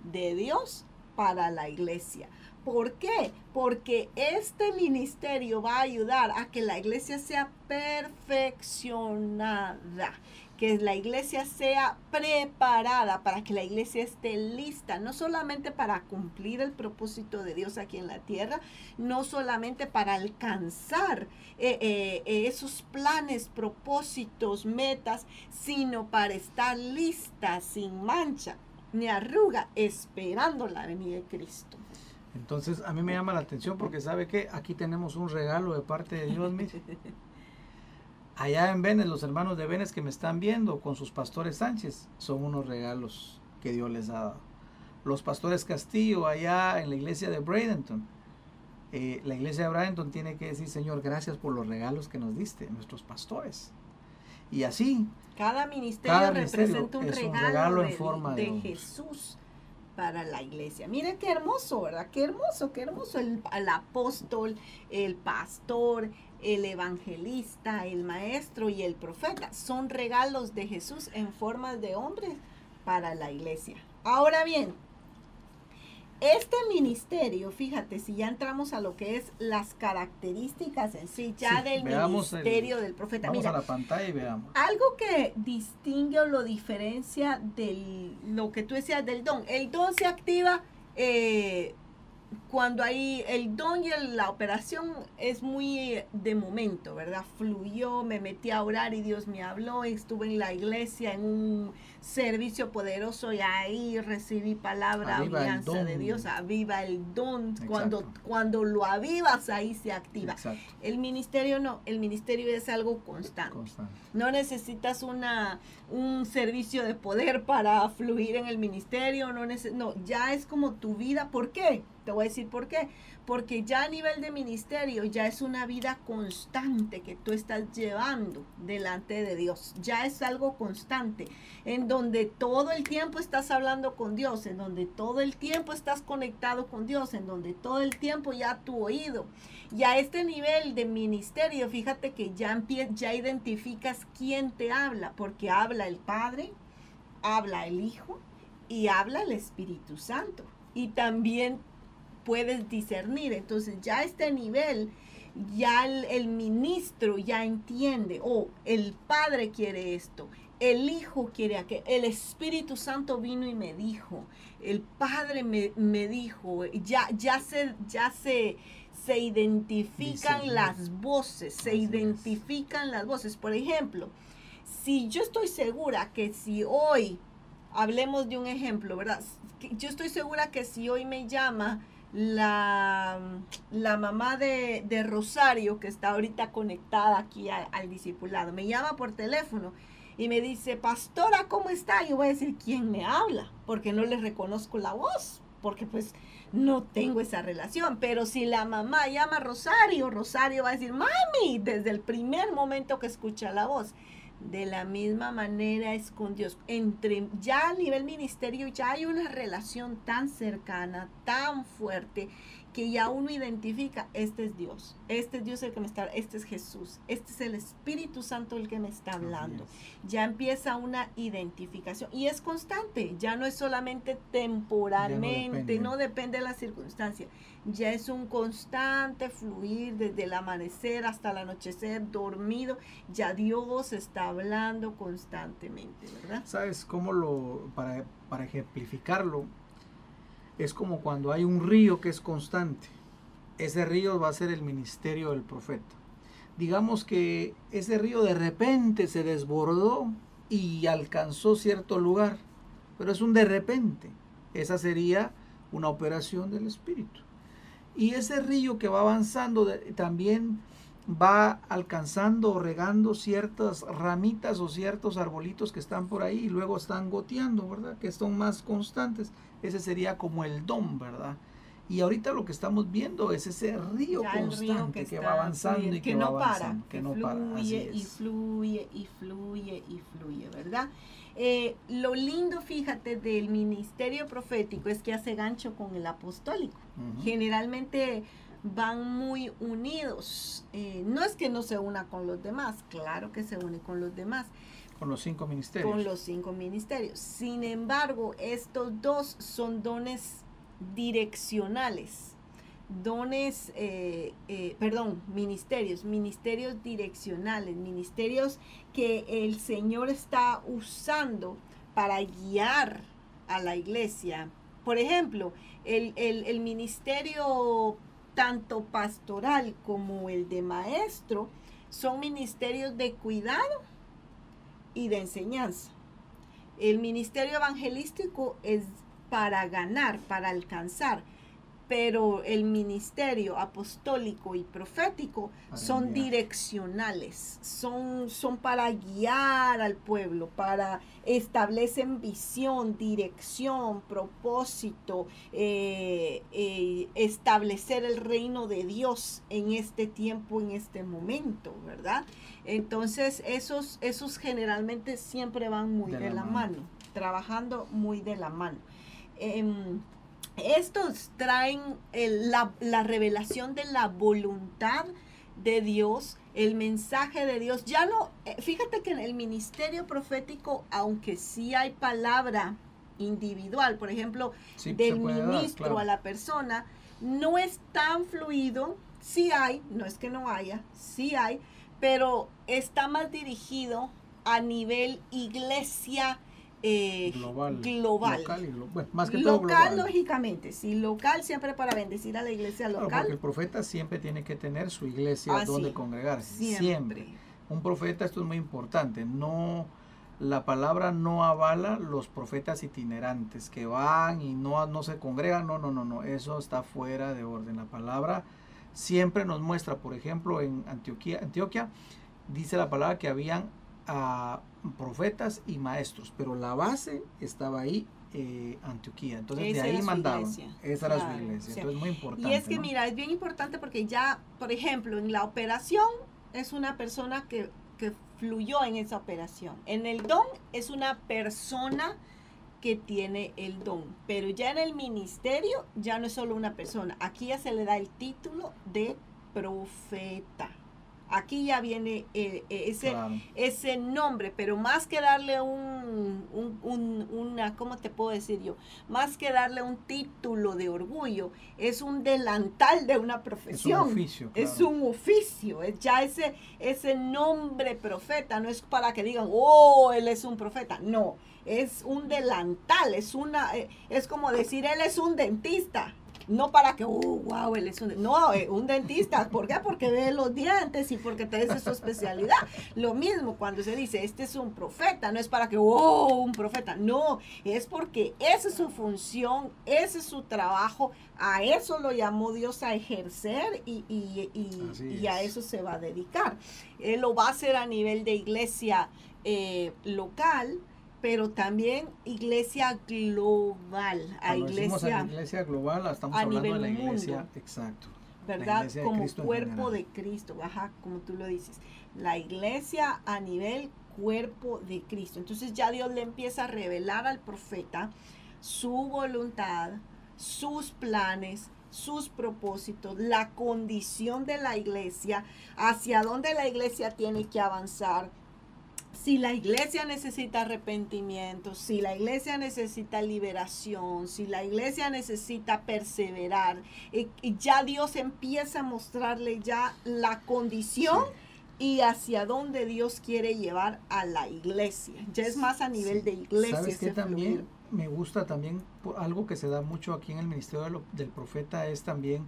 de Dios para la iglesia. ¿Por qué? Porque este ministerio va a ayudar a que la iglesia sea perfeccionada, que la iglesia sea preparada para que la iglesia esté lista, no solamente para cumplir el propósito de Dios aquí en la tierra, no solamente para alcanzar eh, eh, esos planes, propósitos, metas, sino para estar lista, sin mancha ni arruga, esperando la venida de Cristo. Entonces a mí me llama la atención porque sabe que aquí tenemos un regalo de parte de Dios, mire. Allá en Venes, los hermanos de Venes que me están viendo con sus pastores Sánchez, son unos regalos que Dios les ha dado. Los pastores Castillo allá en la iglesia de Bradenton. Eh, la iglesia de Bradenton tiene que decir, Señor, gracias por los regalos que nos diste, nuestros pastores. Y así. Cada ministerio, representa un, regalo, en forma de Jesús para la iglesia. Mire qué hermoso, ¿verdad? Qué hermoso, qué hermoso. El, apóstol, el pastor, el evangelista, el maestro y el profeta son regalos de Jesús en forma de hombres para la iglesia. Ahora bien, este ministerio, fíjate, si ya entramos a lo que es las características en sí, ya del ministerio del profeta. Vamos a la pantalla y veamos. Algo que distingue o lo diferencia de lo que tú decías del don. El don se activa eh, cuando hay el don y la operación es muy de momento, ¿verdad? Fluyó, me metí a orar y Dios me habló, estuve en la iglesia en un servicio poderoso y ahí recibí palabra, alianza de Dios, aviva el don. Cuando, cuando lo avivas, ahí se activa. El ministerio no, el ministerio es algo constante. No necesitas una, un servicio de poder para fluir en el ministerio, no, no, ya es como tu vida. ¿Por qué? Te voy a decir por qué. Porque ya a nivel de ministerio ya es una vida constante que tú estás llevando delante de Dios. Ya es algo constante en donde todo el tiempo estás hablando con Dios, en donde todo el tiempo estás conectado con Dios, en donde todo el tiempo ya tu oído. Y a este nivel de ministerio, fíjate que ya, ya identificas quién te habla, porque habla el Padre, habla el Hijo y habla el Espíritu Santo. Y también puedes discernir. Entonces ya a este nivel, ya el, ministro ya entiende, o oh, el padre quiere esto, el hijo quiere aquello, el Espíritu Santo vino y me dijo, el padre me, dijo, ya, ya se, ya se, se identifican las voces, se identifican las voces. Por ejemplo, si yo estoy segura que si hoy, hablemos de un ejemplo, ¿verdad? Yo estoy segura que si hoy me llama la, la mamá de, Rosario, que está ahorita conectada aquí al discipulado, me llama por teléfono y me dice, pastora, ¿cómo está? Yo voy a decir, ¿quién me habla? Porque no le reconozco la voz, porque pues no tengo esa relación. Pero si la mamá llama Rosario, Rosario va a decir, mami, desde el primer momento que escucha la voz. De la misma manera es con Dios. Entre ya a nivel ministerio ya hay una relación tan cercana, tan fuerte que ya uno identifica, este es Dios, este es Dios el que me está, este es Jesús, este es el Espíritu Santo el que me está hablando. Ya empieza una identificación y es constante, ya no es solamente temporalmente, no depende. de la circunstancia, ya es un constante fluir desde el amanecer hasta el anochecer, dormido, ya Dios está hablando constantemente, ¿verdad? ¿Sabes cómo lo, para, para ejemplificarlo? Es como cuando hay un río que es constante. Ese río va a ser el ministerio del profeta. Digamos que ese río de repente se desbordó y alcanzó cierto lugar, pero es un de repente. Esa sería una operación del Espíritu. Y ese río que va avanzando también va alcanzando o regando ciertas ramitas o ciertos arbolitos que están por ahí y luego están goteando, ¿verdad? Que son más constantes. Ese sería como el don, ¿verdad? Y ahorita lo que estamos viendo es ese río constante que, va avanzando y que, no para, que, no fluye y fluye y fluye y fluye, ¿verdad? Eh, lo lindo, fíjate, del ministerio profético es que hace gancho con el apostólico. Generalmente van muy unidos. Eh, no es que no se una con los demás, claro que se une con los demás. Con los cinco ministerios. Con los cinco ministerios. Sin embargo, estos dos son dones direccionales. Dones, eh, eh, perdón, ministerios, ministerios direccionales, ministerios que el Señor está usando para guiar a la iglesia. Por ejemplo, el, el, el ministerio tanto pastoral como el de maestro, son ministerios de cuidado y de enseñanza. El ministerio evangelístico es para ganar, para alcanzar, pero el ministerio apostólico y profético son direccionales, son, son para guiar al pueblo, para establecen visión, dirección, propósito, eh, eh, establecer el reino de Dios en este tiempo, en este momento, ¿verdad? Entonces esos, esos generalmente siempre van muy de, la, mano. trabajando muy de la mano. Em, estos traen la, revelación de la voluntad de Dios, el mensaje de Dios. Ya no, eh, fíjate que en el ministerio profético, aunque sí hay palabra individual, por ejemplo, del ministro a la persona, no es tan fluido, sí hay, no es que no haya, sí hay, pero está más dirigido a nivel iglesia eh, global, Local, más que local, lógicamente, sí, local siempre para bendecir a la iglesia local. porque el profeta siempre tiene que tener su iglesia donde congregarse, siempre. Un profeta, esto es muy importante, no la palabra no avala los profetas itinerantes que van y no, no se congregan, no, no, no, no, eso está fuera de orden. La palabra siempre nos muestra, por ejemplo, en Antioquia, Antioquia dice la palabra que habían a profetas y maestros, pero la base estaba ahí eh, Antioquía. Entonces de ahí mandaban. Esa era su iglesia. Entonces muy importante. Y es que mira, es bien importante porque ya, por ejemplo, en la operación es una persona que, que fluyó en esa operación. En el don es una persona que tiene el don. Pero ya en el ministerio ya no es solo una persona. Aquí ya se le da el título de profeta. Aquí ya viene eh, eh, ese, ese nombre, pero más que darle un, un, una, ¿cómo te puedo decir yo? Más que darle un título de orgullo, es un delantal de una profesión. Es un oficio. Es un oficio, es ya ese, ese nombre profeta, no es para que digan, oh, él es un profeta, no, es un delantal, es una, eh, es como decir, él es un dentista no para que, uh, wow, él es un, no, eh, un dentista, ¿por qué? Porque ve los dientes y porque te dice su especialidad. Lo mismo cuando se dice, este es un profeta, no es para que, oh, un profeta, no, es porque esa es su función, ese es su trabajo, a eso lo llamó Dios a ejercer y, y, y, a eso se va a dedicar. Él lo va a hacer a nivel de iglesia eh, local, pero también iglesia global, a iglesia, iglesia global, estamos hablando de la iglesia, exacto. ¿Verdad? Como cuerpo de Cristo, ajá, como tú lo dices. La iglesia a nivel cuerpo de Cristo. Entonces ya Dios le empieza a revelar al profeta su voluntad, sus planes, sus propósitos, la condición de la iglesia, hacia dónde la iglesia tiene que avanzar, si la iglesia necesita arrepentimiento, si la iglesia necesita liberación, si la iglesia necesita perseverar, y, ya Dios empieza a mostrarle ya la condición y hacia dónde Dios quiere llevar a la iglesia. Ya es más a nivel de iglesia. ¿Sabes qué también me gusta también algo que se da mucho aquí en el ministerio del profeta es también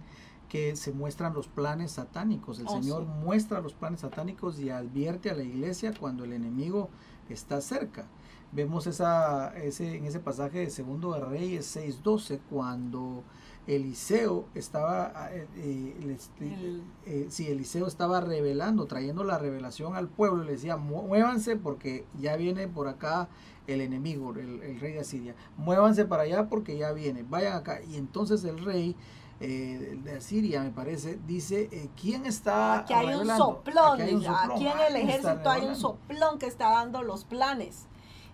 que se muestran los planes satánicos. El oh, Señor muestra los planes satánicos y advierte a la iglesia cuando el enemigo está cerca. Vemos esa, ese, en ese pasaje de Segundo de Reyes 6.12, cuando Eliseo estaba, eh, eh, eh, Eliseo estaba revelando, trayendo la revelación al pueblo, le decía, muévanse porque ya viene por acá el enemigo, el, el rey de Asiria, muévanse para allá porque ya viene, vayan acá. Y entonces el rey eh, de Siria, me parece, dice, eh, ¿quién está Aquí hay, un soplón, aquí, en el ejército hay un soplón que está dando los planes.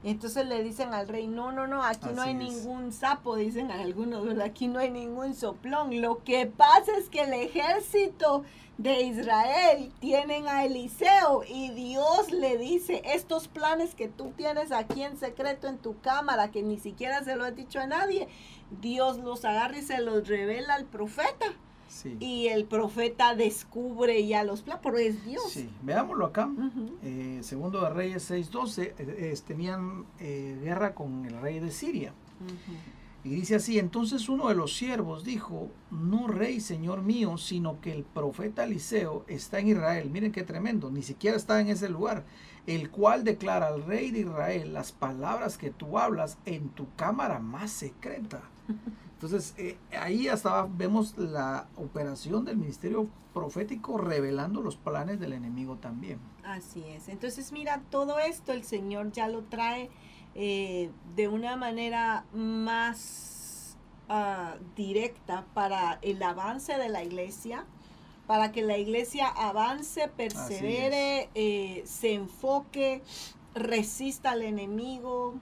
Entonces le dicen al rey, no, no, no, aquí no hay ningún sapo, dicen algunos, ¿verdad? Aquí no hay ningún soplón. Lo que pasa es que el ejército de Israel tienen a Eliseo y Dios le dice, estos planes que tú tienes aquí en secreto en tu cámara, que ni siquiera se lo has dicho a nadie, Dios los agarra y se los revela al profeta. Y el profeta descubre ya los planes, pero es Dios. Sí, veámoslo acá. Eh, segundo de Reyes 6.12, eh, tenían eh, guerra con el rey de Siria. Y dice así, entonces uno de los siervos dijo, no rey, señor mío, sino que el profeta Eliseo está en Israel. Miren qué tremendo, ni siquiera está en ese lugar, el cual declara al rey de Israel las palabras que tú hablas en tu cámara más secreta. Entonces, eh, ahí hasta vemos la operación del ministerio profético revelando los planes del enemigo también. Así es. Entonces, mira, todo esto el Señor ya lo trae eh, de una manera más ah, directa para el avance de la iglesia, para que la iglesia avance, persevere, eh, se enfoque, resista al enemigo,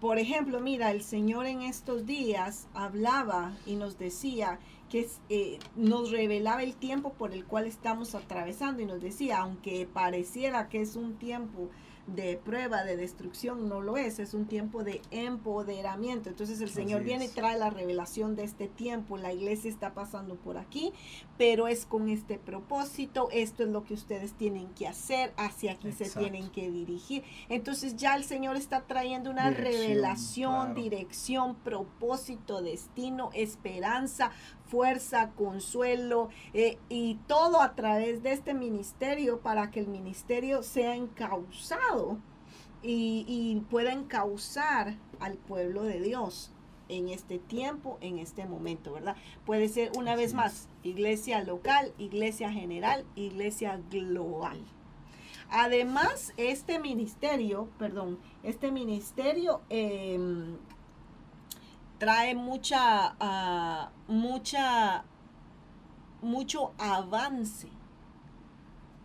por ejemplo, mira, el Señor en estos días hablaba y nos decía que eh, nos revelaba el tiempo por el cual estamos atravesando y nos decía, aunque pareciera que es un tiempo de prueba, de destrucción, no lo es, es un tiempo de empoderamiento. Entonces el Señor viene y trae la revelación de este tiempo, la iglesia está pasando por aquí, pero es con este propósito, esto es lo que ustedes tienen que hacer, hacia aquí se tienen que dirigir. Entonces ya el Señor está trayendo una revelación, dirección, propósito, destino, esperanza, fuerza, consuelo eh, y todo a través de este ministerio para que el ministerio sea encausado y, y pueda encauzar al pueblo de Dios en este tiempo, en este momento, ¿verdad? Puede ser una vez más iglesia local, iglesia general, iglesia global. Además, este ministerio, perdón, este ministerio em, trae mucha, ah, mucha, mucho avance.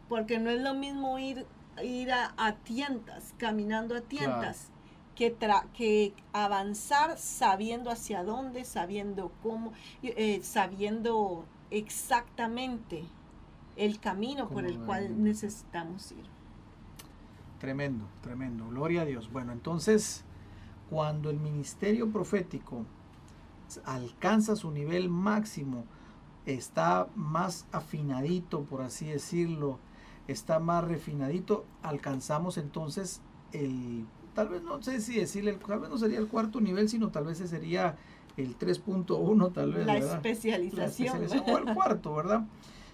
Porque no es lo mismo ir, ir a, tientas, caminando a tientas, que, que avanzar sabiendo hacia dónde, sabiendo cómo, eh, sabiendo exactamente el camino por el cual necesitamos ir. Tremendo, tremendo. Gloria a Dios. Bueno, entonces cuando el ministerio profético alcanza su nivel máximo, está más afinadito, por así decirlo, está más refinadito, alcanzamos entonces el, tal vez no sé si decirle, tal vez no sería el cuarto nivel, sino tal vez sería el 3.1, tal vez. La especialización. o el cuarto, ¿verdad?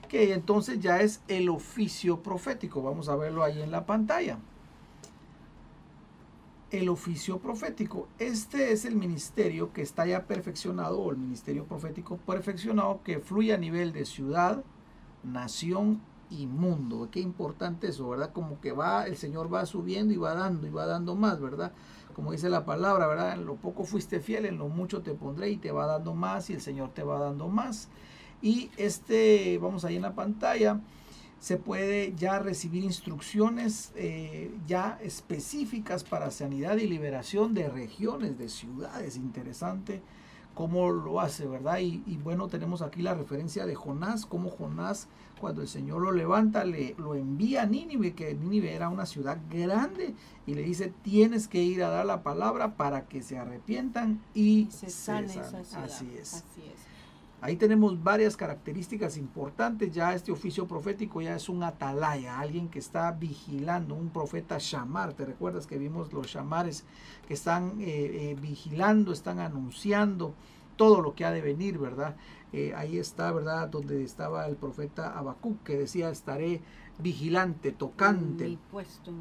Que entonces ya es el oficio profético. Vamos a verlo ahí en la pantalla el oficio profético. Este es el ministerio que está ya perfeccionado, o el ministerio profético perfeccionado, que fluye a nivel de ciudad, nación inmundo. Qué importante eso, ¿verdad? Como que va, el Señor va subiendo y va dando y va dando más, ¿verdad? Como dice la palabra, ¿verdad? En lo poco fuiste fiel, en lo mucho te pondré y te va dando más y el Señor te va dando más. Y este, vamos ahí en la pantalla, se puede ya recibir instrucciones eh, ya específicas para sanidad y liberación de regiones, de ciudades. Interesante cómo lo hace, ¿verdad? Y, bueno, tenemos aquí la referencia de Jonás, cómo Jonás, cuando el Señor lo levanta, le lo envía a Nínive, que Nínive era una ciudad grande, y le dice, tienes que ir a dar la palabra para que se arrepientan y, se, sane Así es. Así es. Ahí tenemos varias características importantes. Ya este oficio profético ya es un atalaya, alguien que está vigilando, un profeta shamar. ¿Te recuerdas que vimos los shamares que están eh, eh, vigilando, están anunciando todo lo que ha de venir, ¿verdad? Eh, ahí está, ¿verdad? Donde estaba el profeta Habacuc que decía, estaré vigilante, tocante. puesto,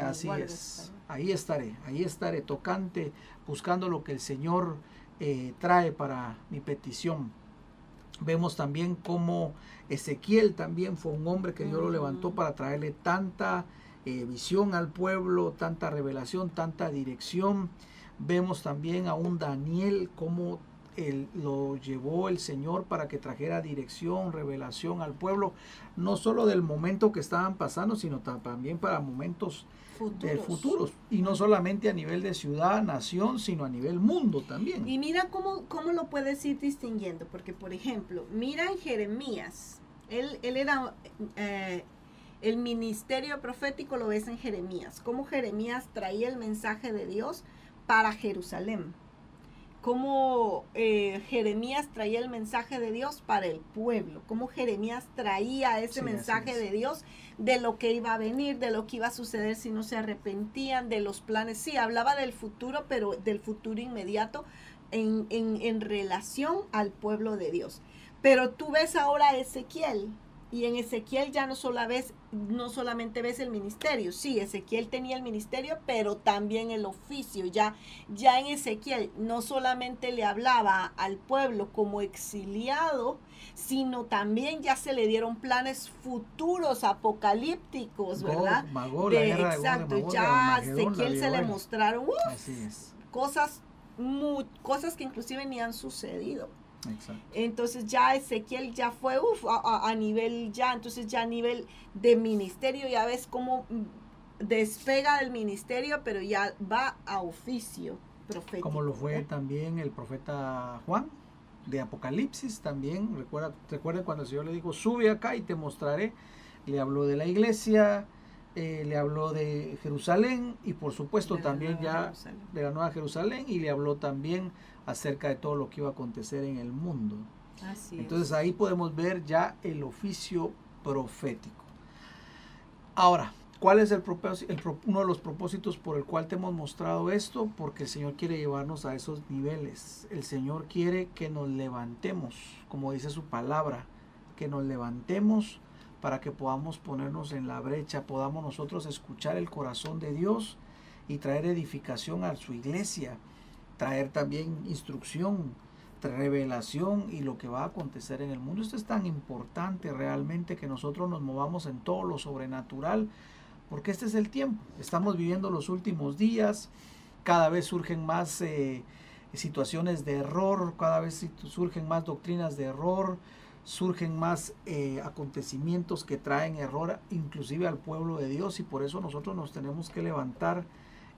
así es. Ahí estaré, ahí estaré, tocante, buscando lo que el Señor trae para mi petición. Vemos también cómo Ezequiel también fue un hombre que Dios lo levantó para traerle tanta eh, visión al pueblo, tanta revelación, tanta dirección. Vemos también a un Daniel cómo lo llevó el Señor para que trajera dirección, revelación al pueblo, no solo del momento que estaban pasando, sino también para momentos futuros. futuros. Y no solamente a nivel de ciudad, nación, sino a nivel mundo también. Y mira cómo, cómo lo puedes ir distinguiendo, porque por ejemplo, mira en Jeremías, él, él era, eh, el ministerio profético lo ves en Jeremías, cómo Jeremías traía el mensaje de Dios para Jerusalén cómo eh, Jeremías traía el mensaje de Dios para el pueblo, cómo Jeremías traía ese mensaje de Dios de lo que iba a venir, de lo que iba a suceder si no se arrepentían, de los planes. Sí, hablaba del futuro, pero del futuro inmediato en, en, en relación al pueblo de Dios. Pero tú ves ahora a Ezequiel, y en Ezequiel ya no, solo ves, no solamente ves el ministerio, sí, Ezequiel tenía el ministerio, pero también el oficio. Ya, ya en Ezequiel no solamente le hablaba al pueblo como exiliado, sino también ya se le dieron planes futuros, apocalípticos, ¿verdad? exacto, ya a Ezequiel se le mostraron cosas, cosas que inclusive ni han sucedido. Entonces ya Ezequiel ya fue a, nivel ya, entonces ya a nivel de ministerio, ya ves cómo mm, despega del ministerio, pero ya va a oficio profético. Como lo fue también el profeta Juan de Apocalipsis, también, recuerda, recuerda cuando el Señor le dijo, sube acá y te mostraré, le habló de la iglesia, eh, le habló de Jerusalén y por supuesto también ya de la Nueva Jerusalén y le habló también acerca de todo lo que iba a acontecer en el mundo. Entonces ahí podemos ver ya el oficio profético. Ahora, ¿cuál es el, uno de los propósitos por el cual te hemos mostrado esto? Porque el Señor quiere llevarnos a esos niveles. El Señor quiere que nos levantemos, como dice su palabra, que nos levantemos para que podamos ponernos en la brecha, podamos nosotros escuchar el corazón de Dios y traer edificación a su iglesia traer también instrucción, revelación y lo que va a acontecer en el mundo. Esto es tan importante realmente que nosotros nos movamos en todo lo sobrenatural, porque este es el tiempo. Estamos viviendo los últimos días, cada vez surgen más eh, situaciones de error, cada vez surgen más doctrinas de error, surgen más eh, acontecimientos que traen error inclusive al pueblo de Dios y por eso nosotros nos tenemos que levantar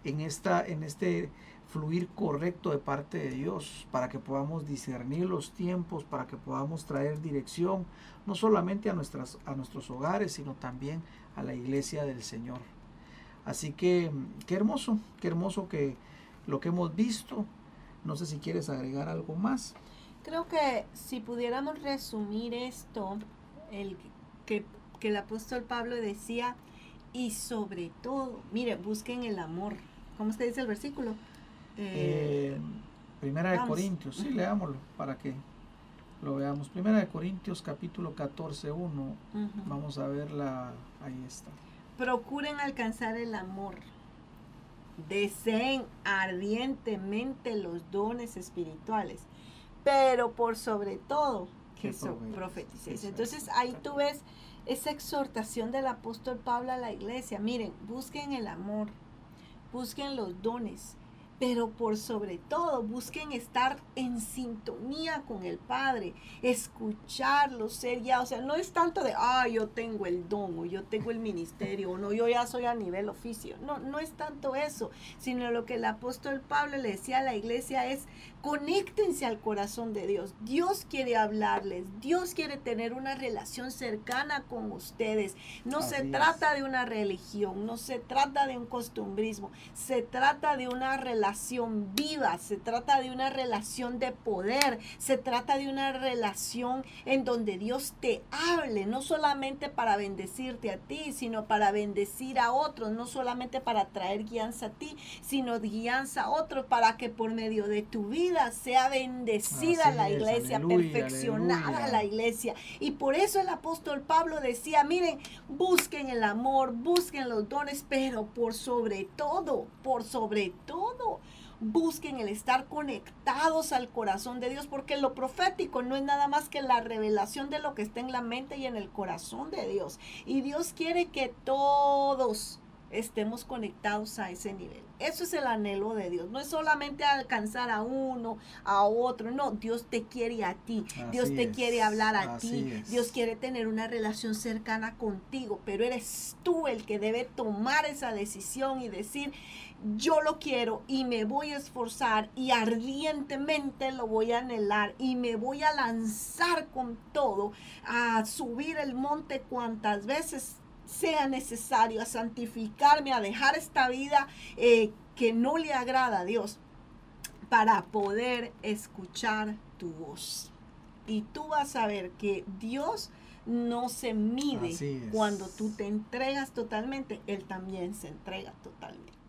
en, esta, en este fluir correcto de parte de Dios, para que podamos discernir los tiempos, para que podamos traer dirección, no solamente a, nuestras, a nuestros hogares, sino también a la iglesia del Señor. Así que qué hermoso, qué hermoso que lo que hemos visto. No sé si quieres agregar algo más. Creo que si pudiéramos resumir esto, el que, que el apóstol Pablo decía, y sobre todo, mire, busquen el amor. ¿Cómo usted dice el versículo? Eh, Primera de Corintios, sí, leámoslo para que lo veamos. Primera de Corintios capítulo 14, 1. Vamos a verla, ahí está. Procuren alcanzar el amor. Deseen ardientemente los dones espirituales, pero por sobre todo que son profeticéis. Entonces ahí tú ves esa exhortación del apóstol Pablo a la iglesia. Miren, busquen el amor, busquen los dones, pero por sobre todo busquen estar en sintonía con el Padre, escucharlo, ser ya, o sea, no es tanto de, ah, yo tengo el don o yo tengo el ministerio o no, yo ya soy a nivel oficio, no, no es tanto eso, sino lo que el apóstol Pablo le decía a la iglesia es, Conéctense al corazón de Dios. Dios quiere hablarles. Dios quiere tener una relación cercana con ustedes. No se trata de una religión, no se trata de un costumbrismo. Se trata de una relación viva. Se trata de una relación de poder. Se trata de una relación en donde Dios te hable. No solamente para bendecirte a ti, sino para bendecir a otros. No solamente para traer guianza a ti, sino guianza a otros para que por medio de tu vida sea bendecida la iglesia, perfeccionada la iglesia. Y por eso el apóstol Pablo decía, miren, busquen el amor, busquen los dones, pero por sobre todo, por sobre todo, busquen el estar conectados al corazón de Dios, porque lo profético no es nada más que la revelación de lo que está en la mente y en el corazón de Dios. Y Dios quiere que todos estemos conectados a ese nivel. Eso es el anhelo de Dios. No es solamente alcanzar a uno, a otro. No, Dios te quiere a ti. Dios te quiere hablar a ti. Dios quiere tener una relación cercana contigo. Pero eres tú el que debe tomar esa decisión y decir, yo lo quiero y me voy a esforzar y ardientemente lo voy a anhelar y me voy a lanzar con todo a subir el monte cuantas veces sea necesario, a santificarme, a dejar esta vida eh, que no le agrada a Dios, para poder escuchar tu voz. Y tú vas a ver que Dios no se mide cuando tú te entregas totalmente, Él también se entrega totalmente.